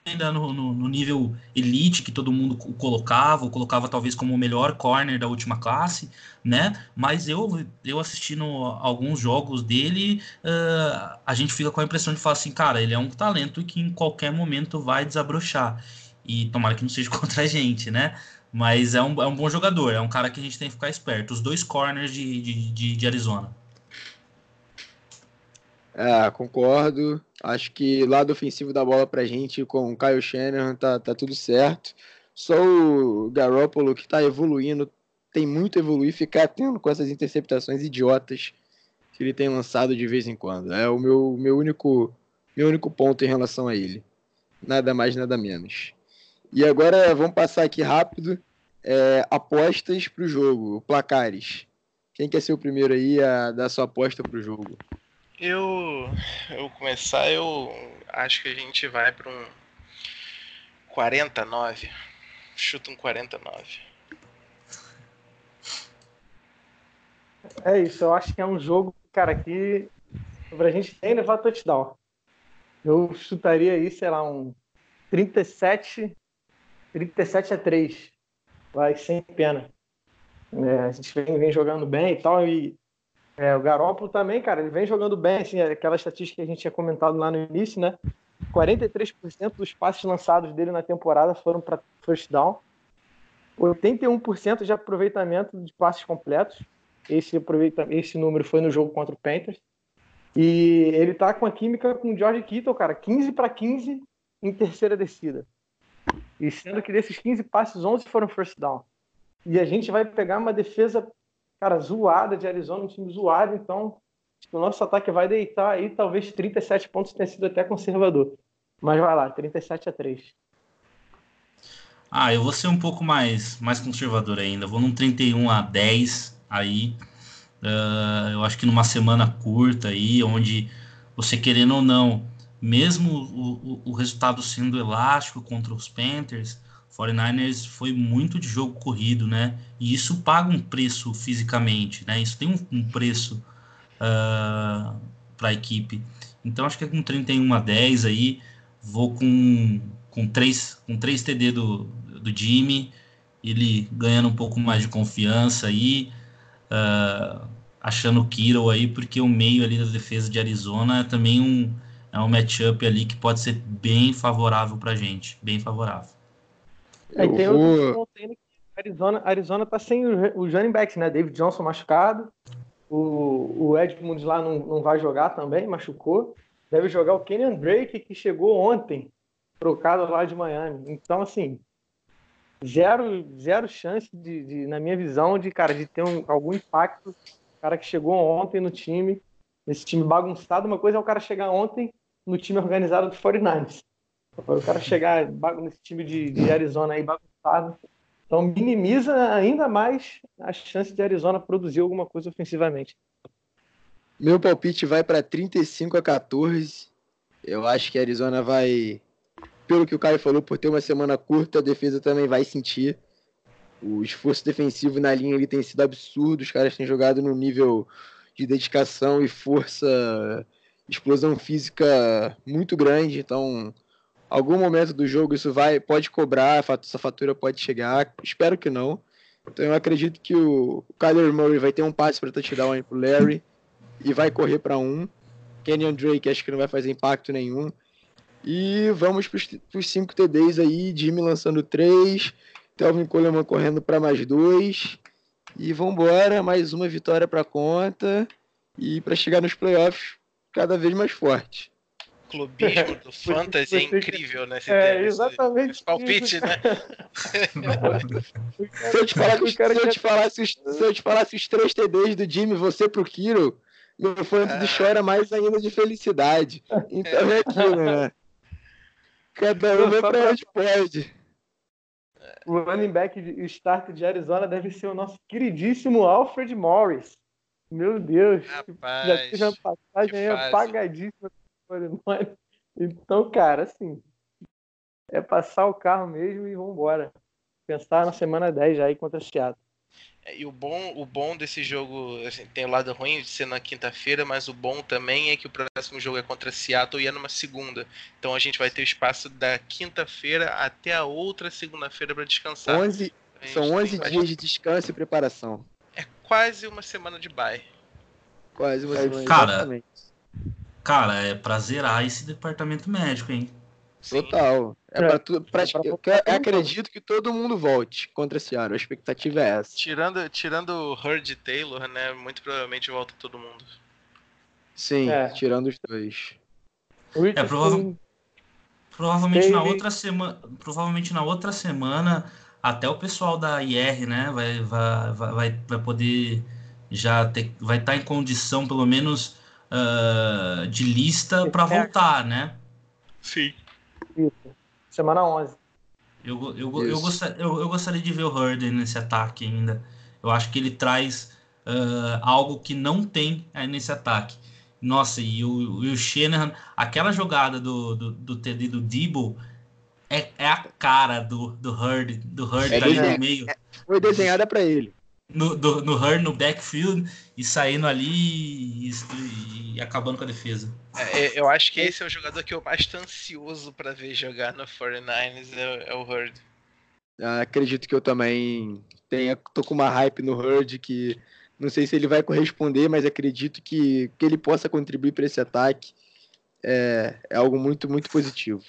ainda no, no, no, nível elite que todo mundo colocava, ou colocava talvez como o melhor corner da última classe, né? Mas eu, eu assistindo alguns jogos dele, uh, a gente fica com a impressão de falar assim, cara, ele é um talento que em qualquer momento vai desabrochar. E tomara que não seja *laughs* contra a gente, né? Mas é um, é um bom jogador, é um cara que a gente tem que ficar esperto. Os dois corners de, de, de, de Arizona. É, concordo. Acho que lado ofensivo da bola pra gente com o Kyle Shanahan tá, tá tudo certo. Só o Garoppolo que tá evoluindo, tem muito a evoluir, ficar atento com essas interceptações idiotas que ele tem lançado de vez em quando. É o meu, meu, único, meu único ponto em relação a ele. Nada mais, nada menos. E agora vamos passar aqui rápido. É, apostas para o jogo, placares. Quem quer ser o primeiro aí a dar sua aposta para o jogo? Eu, eu começar, eu acho que a gente vai para um 49. Chuta um 49. É isso, eu acho que é um jogo, cara, que pra gente tem levar touchdown. Eu chutaria aí, sei lá, um 37, 37 a 3. Vai sem pena. É, a gente vem, vem jogando bem e tal, e é, o Garoppolo também, cara, ele vem jogando bem, assim, aquela estatística que a gente tinha comentado lá no início, né? 43% dos passes lançados dele na temporada foram para first down. 81% de aproveitamento de passes completos. Esse, esse número foi no jogo contra o Panthers. E ele tá com a química com o George Kittle, cara, 15 para 15 em terceira descida. E sendo que desses 15 passes, 11 foram first down. E a gente vai pegar uma defesa cara, zoada de Arizona, um time zoado, então o nosso ataque vai deitar aí, talvez 37 pontos tenha sido até conservador. Mas vai lá, 37 a 3. Ah, eu vou ser um pouco mais, mais conservador ainda. Vou num 31 a 10 aí. Uh, eu acho que numa semana curta aí, onde você querendo ou não, mesmo o, o, o resultado sendo elástico contra os Panthers, 49ers foi muito de jogo corrido, né? E isso paga um preço fisicamente, né? Isso tem um, um preço uh, ah, para a equipe. Então acho que é com 31 a 10 aí, vou com, com, 3, com 3 TD do, do Jimmy, ele ganhando um pouco mais de confiança aí, uh, achando o Kiro aí, porque o meio ali da defesa de Arizona é também um, é um matchup ali que pode ser bem favorável para gente, bem favorável. É, tem vou... outro que Arizona, Arizona tá sem o, o running back, né? David Johnson machucado. O, o Edmund lá não, não vai jogar também, machucou. Deve jogar o Kenyon Drake, que chegou ontem, trocado lá de Miami. Então, assim, zero, zero chance, de, de, na minha visão, de, cara, de ter um, algum impacto. cara que chegou ontem no time, nesse time bagunçado. Uma coisa é o cara chegar ontem no time organizado do 49ers. O cara chegar nesse time de, de Arizona aí bagunçado. Então minimiza ainda mais a chance de Arizona produzir alguma coisa ofensivamente. Meu palpite vai para 35 a 14. Eu acho que a Arizona vai, pelo que o Caio falou, por ter uma semana curta, a defesa também vai sentir. O esforço defensivo na linha ali tem sido absurdo. Os caras têm jogado no nível de dedicação e força, explosão física muito grande. Então, algum momento do jogo isso vai pode cobrar, essa fatura pode chegar. Espero que não. Então eu acredito que o, Kyler Murray vai ter um passe para touchdown aí pro Larry e vai correr para um. Kenyon Drake acho que não vai fazer impacto nenhum. E vamos para os cinco TDs aí, Jimmy lançando três, Telvin Coleman correndo para mais dois. E vambora, mais uma vitória para conta e para chegar nos playoffs cada vez mais forte clubismo do fantasy é incrível, né? é, exatamente. Esse, palpite, né? *laughs* se, eu te falasse, se, eu te falasse os, se eu te falasse os três TDs do Jimmy, você pro Kiro, meu fã ah. chora mais ainda de felicidade. Então é, é aquilo, né? Cada um vai pra onde pode. O running back e start de Arizona deve ser o nosso queridíssimo Alfred Morris. Meu Deus. Rapaz, já tive uma passagem aí então, cara, assim, é passar o carro mesmo e vambora. Pensar na semana 10 já aí contra o Seattle. É, e o bom, o bom desse jogo, assim, tem o lado ruim de ser na quinta-feira, mas o bom também é que o próximo jogo é contra Seattle e é numa segunda. Então a gente vai ter espaço da quinta-feira até a outra segunda-feira para descansar. 11, são 11 dias de descanso e preparação. É quase uma semana de bye. Quase uma semana Cara, exatamente. Cara, é pra zerar esse departamento médico, hein? Total. É, é pra tudo. Pra, é eu, eu acredito que todo mundo volte contra esse ano. A expectativa é essa. Tirando, tirando o Hurd e Taylor, né? Muito provavelmente volta todo mundo. Sim, é. tirando os dois. É, prova provavelmente na outra semana. Provavelmente na outra semana, até o pessoal da IR, né? Vai, vai, vai, vai poder já ter, vai estar tá em condição, pelo menos, uh, de lista para voltar, né? Sim. Isso. Semana 11. Eu, eu, eu, gostaria, eu, eu, gostaria de ver o Herder nesse ataque ainda. Eu acho que ele traz uh, algo que não tem nesse ataque. Nossa, e o, e o Shanahan, aquela jogada do, do, do TD do Debo é, é a cara do, do Hurd, do Hurd é ali no meio. É, foi desenhada para ele. No, do, no Hurd, no backfield, e saindo ali e, e acabando com a defesa. É, é, eu acho que esse é o jogador que eu mais estou ansioso para ver jogar no 49ers, é, é o Hurd. Ah, acredito que eu também tenha, tô com uma hype no Hurd que não sei se ele vai corresponder, mas acredito que, que ele possa contribuir para esse ataque. É, é algo muito, muito positivo.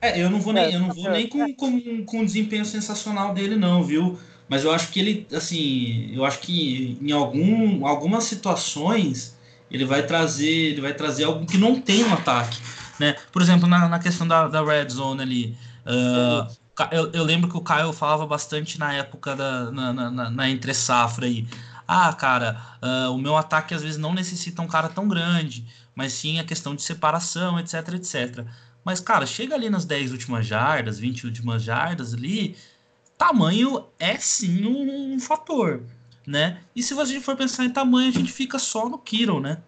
É, eu não vou nem, eu não vou nem com, com, com o desempenho sensacional dele, não, viu? Mas eu acho que ele, assim, eu acho que em algum, algumas situações ele vai trazer, ele vai trazer algo que não tem no ataque, né? Por exemplo, na, na questão da, da red zone ali, uh, eu, eu, lembro que o Caio falava bastante na época da na, na, na entre safra aí. Ah, cara, uh, o meu ataque às vezes não necessita um cara tão grande, mas sim a questão de separação, etc, etc. Mas, cara, chega ali nas 10 últimas jardas, 20 últimas jardas ali, tamanho é sim um, um fator né? E se você for pensar em tamanho, a gente fica só no Kiro, né?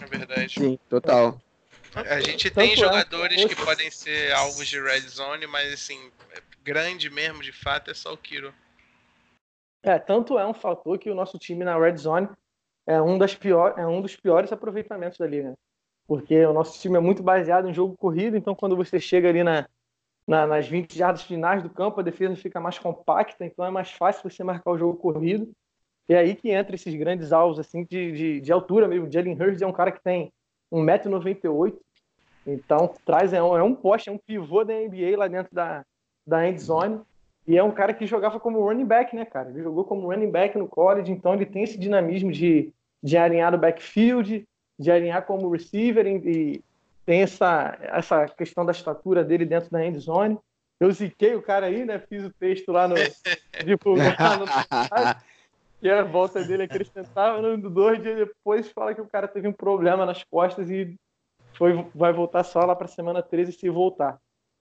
É verdade. Sim, total. A gente tem é. jogadores que podem ser alvos de red zone, mas assim, grande mesmo, de fato, é só o Kiro. É, tanto é um fator que o nosso time na red zone é um, das pior, é um dos piores aproveitamentos da liga. Né? Porque o nosso time é muito baseado em jogo corrido, então quando você chega ali na, na, nas 20 jardas finais do campo, a defesa fica mais compacta, então é mais fácil você marcar o jogo corrido. E é aí que entra esses grandes alvos assim de, de, de altura mesmo. Jalen Hurst é um cara que tem 1,98m, então traz é um, é um poste, é um pivô da NBA lá dentro da, da end zone. E é um cara que jogava como running back, né, cara? Ele jogou como running back no college, então ele tem esse dinamismo de, de alinhar no backfield, de alinhar como receiver e, tem essa, essa questão da estatura dele dentro da end zone. Eu ziquei o cara aí, né? Fiz o texto lá no. *laughs* que a volta dele acrescentava. No, dois dias depois fala que o cara teve um problema nas costas e foi, vai voltar só lá para semana 13 se voltar.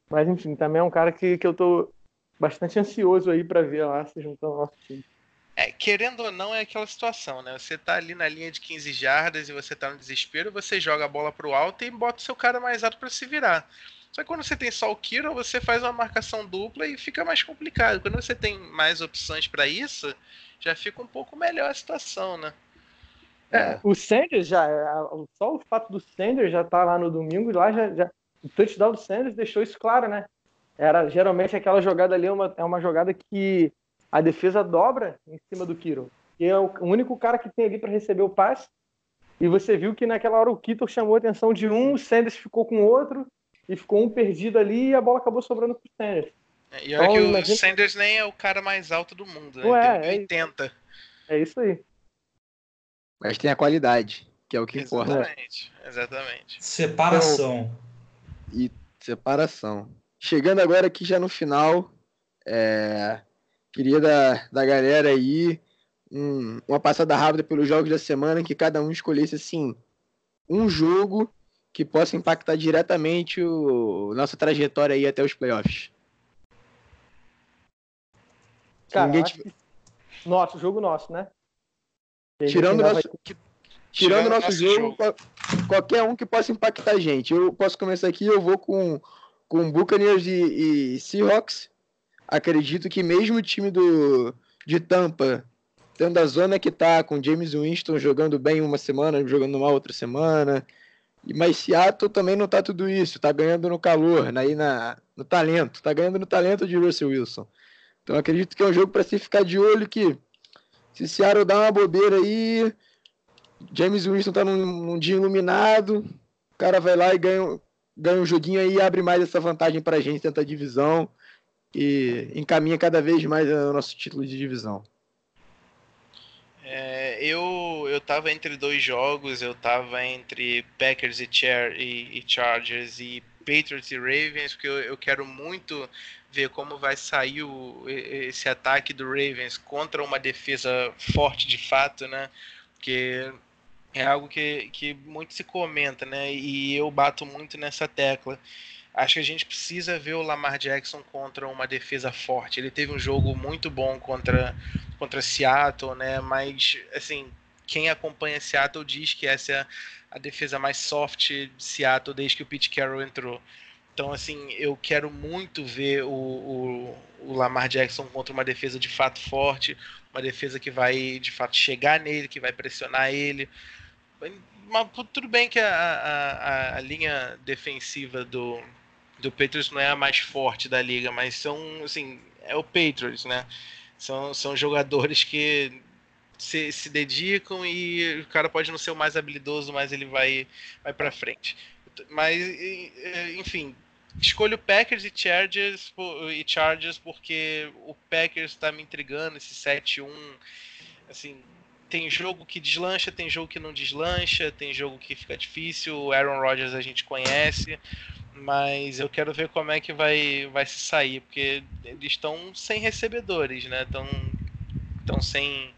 Mas enfim, também é um cara que, que eu tô bastante ansioso aí para ver lá se juntar ao nosso time. É, querendo ou não, é aquela situação, né? Você tá ali na linha de 15 jardas e você tá no desespero, você joga a bola pro alto e bota o seu cara mais alto para se virar. Só que quando você tem só o Kiro, você faz uma marcação dupla e fica mais complicado. Quando você tem mais opções para isso, já fica um pouco melhor a situação, né? É, o Sanders já, só o fato do Sanders já tá lá no domingo lá já, já o touchdown do Sanders deixou isso claro, né? Era geralmente aquela jogada ali é uma, é uma jogada que a defesa dobra em cima do Kiro. Que é o único cara que tem ali para receber o passe. E você viu que naquela hora o Kittle chamou a atenção de um, o Sanders ficou com outro, e ficou um perdido ali e a bola acabou sobrando pro Sanders. É, e olha então, que o imagina... Sanders nem é o cara mais alto do mundo, né? Ué, tem 80. É, é isso aí. Mas tem a qualidade, que é o que exatamente, importa. Exatamente, exatamente. Separação. E separação. Chegando agora aqui já no final, é... Queria da, da galera aí um, uma passada rápida pelos jogos da semana, que cada um escolhesse assim um jogo que possa impactar diretamente o nossa trajetória aí até os playoffs. Cara, Ninguém te... Nosso, jogo nosso, né? Tirando nosso, vai... que, tirando, nosso, nosso jogo, jogo, qualquer um que possa impactar a gente. Eu posso começar aqui, eu vou com, com Buccaneers e, e Seahawks acredito que mesmo o time do, de Tampa, tendo a zona que tá, com James Winston jogando bem uma semana, jogando mal outra semana. Mas Seattle também não tá tudo isso, tá ganhando no calor, aí na, no talento, tá ganhando no talento de Russell Wilson. Então acredito que é um jogo para se ficar de olho que se Seattle dá uma bobeira aí, James Winston tá num, num dia iluminado, o cara vai lá e ganha, ganha um joguinho aí e abre mais essa vantagem pra gente dentro da divisão e encaminha cada vez mais o nosso título de divisão. É, eu eu tava entre dois jogos, eu tava entre Packers e, Char e, e Chargers e Patriots e Ravens, porque eu, eu quero muito ver como vai sair o, esse ataque do Ravens contra uma defesa forte de fato, né? Porque é algo que, que muito se comenta, né? E eu bato muito nessa tecla. Acho que a gente precisa ver o Lamar Jackson contra uma defesa forte. Ele teve um jogo muito bom contra, contra Seattle, né? Mas, assim, quem acompanha Seattle diz que essa é a defesa mais soft de Seattle desde que o Pete Carroll entrou. Então, assim, eu quero muito ver o, o, o, Lamar Jackson contra uma defesa de fato forte, uma defesa que vai de fato chegar nele, que vai pressionar ele. Mas tudo bem que a, a, a linha defensiva do, do Patriots não é a mais forte da liga, mas são, assim, é o Patriots, né? São, são jogadores que se, se dedicam e o cara pode não ser o mais habilidoso, mas ele vai, vai para frente. Mas, enfim, escolho Packers e Chargers, e Chargers porque o Packers está me intrigando, esse 7-1. Assim, tem jogo que deslancha, tem jogo que não deslancha, tem jogo que fica difícil. O Aaron Rodgers a gente conhece, mas eu quero ver como é que vai, vai se sair, porque eles estão sem recebedores, né? Estão, estão sem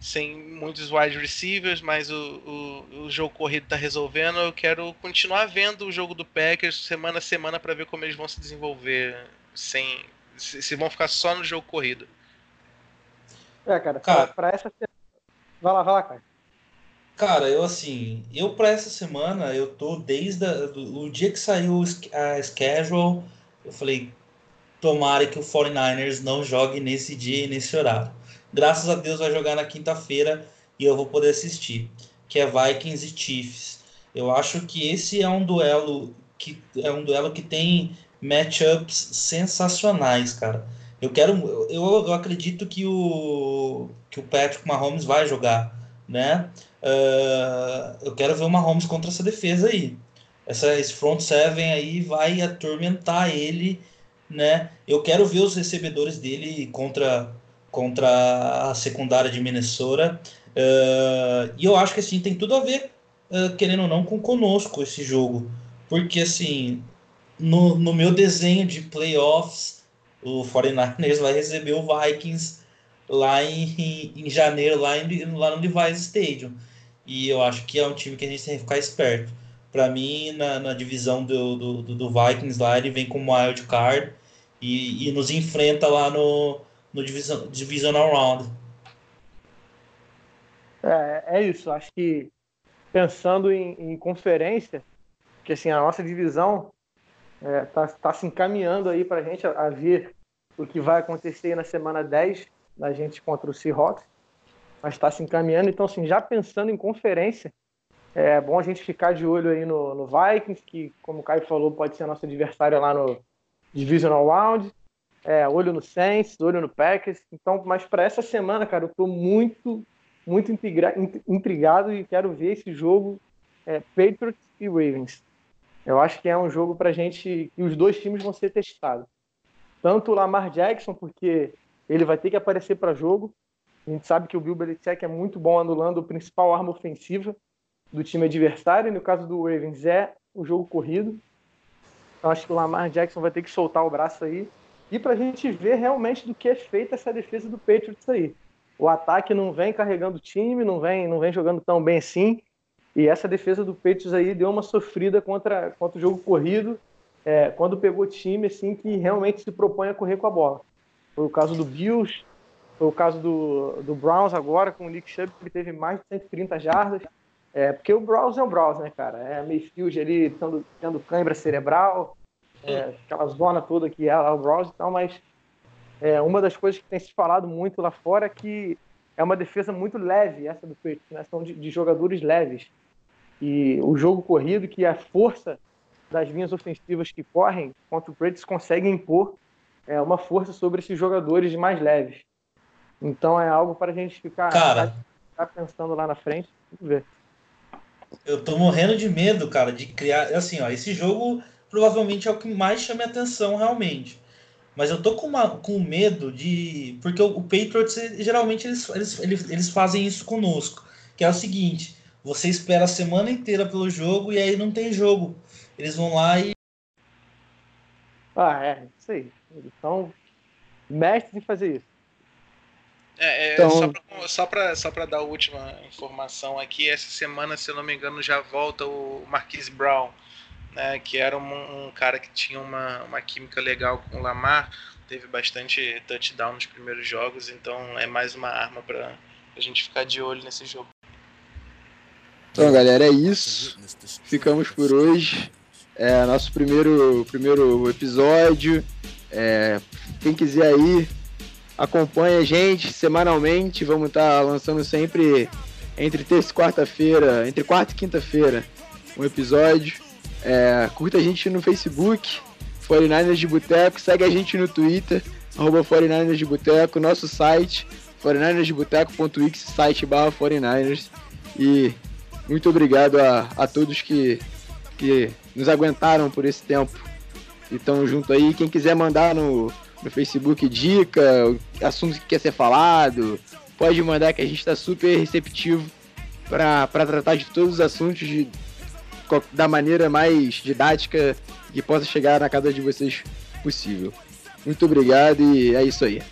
sem muitos wide receivers, mas o, o, o jogo corrido está resolvendo. Eu quero continuar vendo o jogo do Packers semana a semana para ver como eles vão se desenvolver, sem se, se, vão ficar só no jogo corrido. É, cara, cara para essa semana. Vai lá, vai lá, cara. Cara, eu assim, eu para essa semana, eu tô desde a, do, o dia que saiu a schedule, eu falei, tomara que o 49ers não jogue nesse dia e nesse horário graças a Deus vai jogar na quinta-feira e eu vou poder assistir, que é Vikings e Chiefs. Eu acho que esse é um duelo que é um duelo que tem matchups sensacionais, cara. Eu quero, eu, eu acredito que o que o Patrick Mahomes vai jogar, né? Uh, eu quero ver o Mahomes contra essa defesa aí. Essa, esse front seven aí vai atormentar ele, né? Eu quero ver os recebedores dele contra contra a secundária de Minnesota. Uh, e eu acho que assim tem tudo a ver, uh, querendo ou não, com conosco esse jogo. Porque assim, no, no meu desenho de playoffs, o 49ers vai receber o Vikings lá em, em, janeiro, lá, em, lá no Levi's Stadium. E eu acho que é um time que a gente tem que ficar esperto. Para mim, na, na divisão do, do, do, Vikings lá, ele vem como wild card e, e nos enfrenta lá no, no division, Divisional Round. É, é isso. Acho que pensando em, em conferência, que assim, a nossa divisão está é, tá, tá se encaminhando aí para a gente a, a, ver o que vai acontecer na semana 10 da gente contra o Seahawks, mas está se encaminhando. Então, assim, já pensando em conferência, é bom a gente ficar de olho aí no, no Vikings, que, como o Caio falou, pode ser nosso adversário lá no Divisional Round. É, olho no Saints, olho no Packers. Então, mas para essa semana, cara, eu estou muito, muito intrigado e quero ver esse jogo é, Patriots e Ravens. Eu acho que é um jogo para gente que os dois times vão ser testados. Tanto o Lamar Jackson, porque ele vai ter que aparecer para jogo. A gente sabe que o Bill Belichick é muito bom anulando o principal arma ofensiva do time adversário. No caso do Ravens é o jogo corrido. Então acho que o Lamar Jackson vai ter que soltar o braço aí e para a gente ver realmente do que é feita essa defesa do Patriots aí. O ataque não vem carregando o time, não vem, não vem jogando tão bem assim. E essa defesa do Patriots aí deu uma sofrida contra, contra o jogo corrido, é, quando pegou time assim que realmente se propõe a correr com a bola. Foi o caso do Bills, foi o caso do, do Browns agora, com o Nick Chubb, que teve mais de 130 jardas. É, porque o Browns é o Browns, né, cara? É Mayfield ali tendo, tendo cãibra cerebral, é, aquela zona toda que é o browser e tal, mas é, uma das coisas que tem se falado muito lá fora é que é uma defesa muito leve, essa do Patriots, né? São de, de, jogadores leves. E o jogo corrido, que a força das linhas ofensivas que correm contra o Patriots consegue impor é, uma força sobre esses jogadores mais leves. Então é algo para a gente ficar, cara, ficar pensando lá na frente. Vamos ver. Eu tô morrendo de medo, cara, de criar. Assim, ó, esse jogo provavelmente é o que mais chama a atenção realmente. Mas eu tô com, uma, com medo de. Porque o, o Patriots, geralmente, eles, eles, eles, eles fazem isso conosco. Que é o seguinte: você espera a semana inteira pelo jogo e aí não tem jogo. Eles vão lá e. Ah, é, isso aí. Eles são mestres em fazer isso. É, é então... só para só para dar a última informação aqui, essa semana, se eu não me engano, já volta o Marquise Brown, né, que era um, um, cara que tinha uma, uma química legal com o Lamar, teve bastante touchdown nos primeiros jogos, então é mais uma arma para a gente ficar de olho nesse jogo. Então, galera, é isso. Ficamos por hoje. É nosso primeiro, primeiro episódio. É, quem quiser aí, acompanha a gente semanalmente. Vamos estar tá lançando sempre entre terça e quarta-feira, entre quarta e quinta-feira, um episódio. É, curta a gente no Facebook, 49ers de Boteco, segue a gente no Twitter, arroba 49ers de Boteco, nosso site, 49ersdeboteco.wix, site barra 49ers. E muito obrigado a, a todos que, que nos aguentaram por esse tempo e estão junto aí. Quem quiser mandar no, no Facebook dica, assunto que quer ser falado, pode mandar que a gente está super receptivo para tratar de todos os assuntos de, da maneira mais didática que possa chegar na casa de vocês possível. Muito obrigado e é isso aí.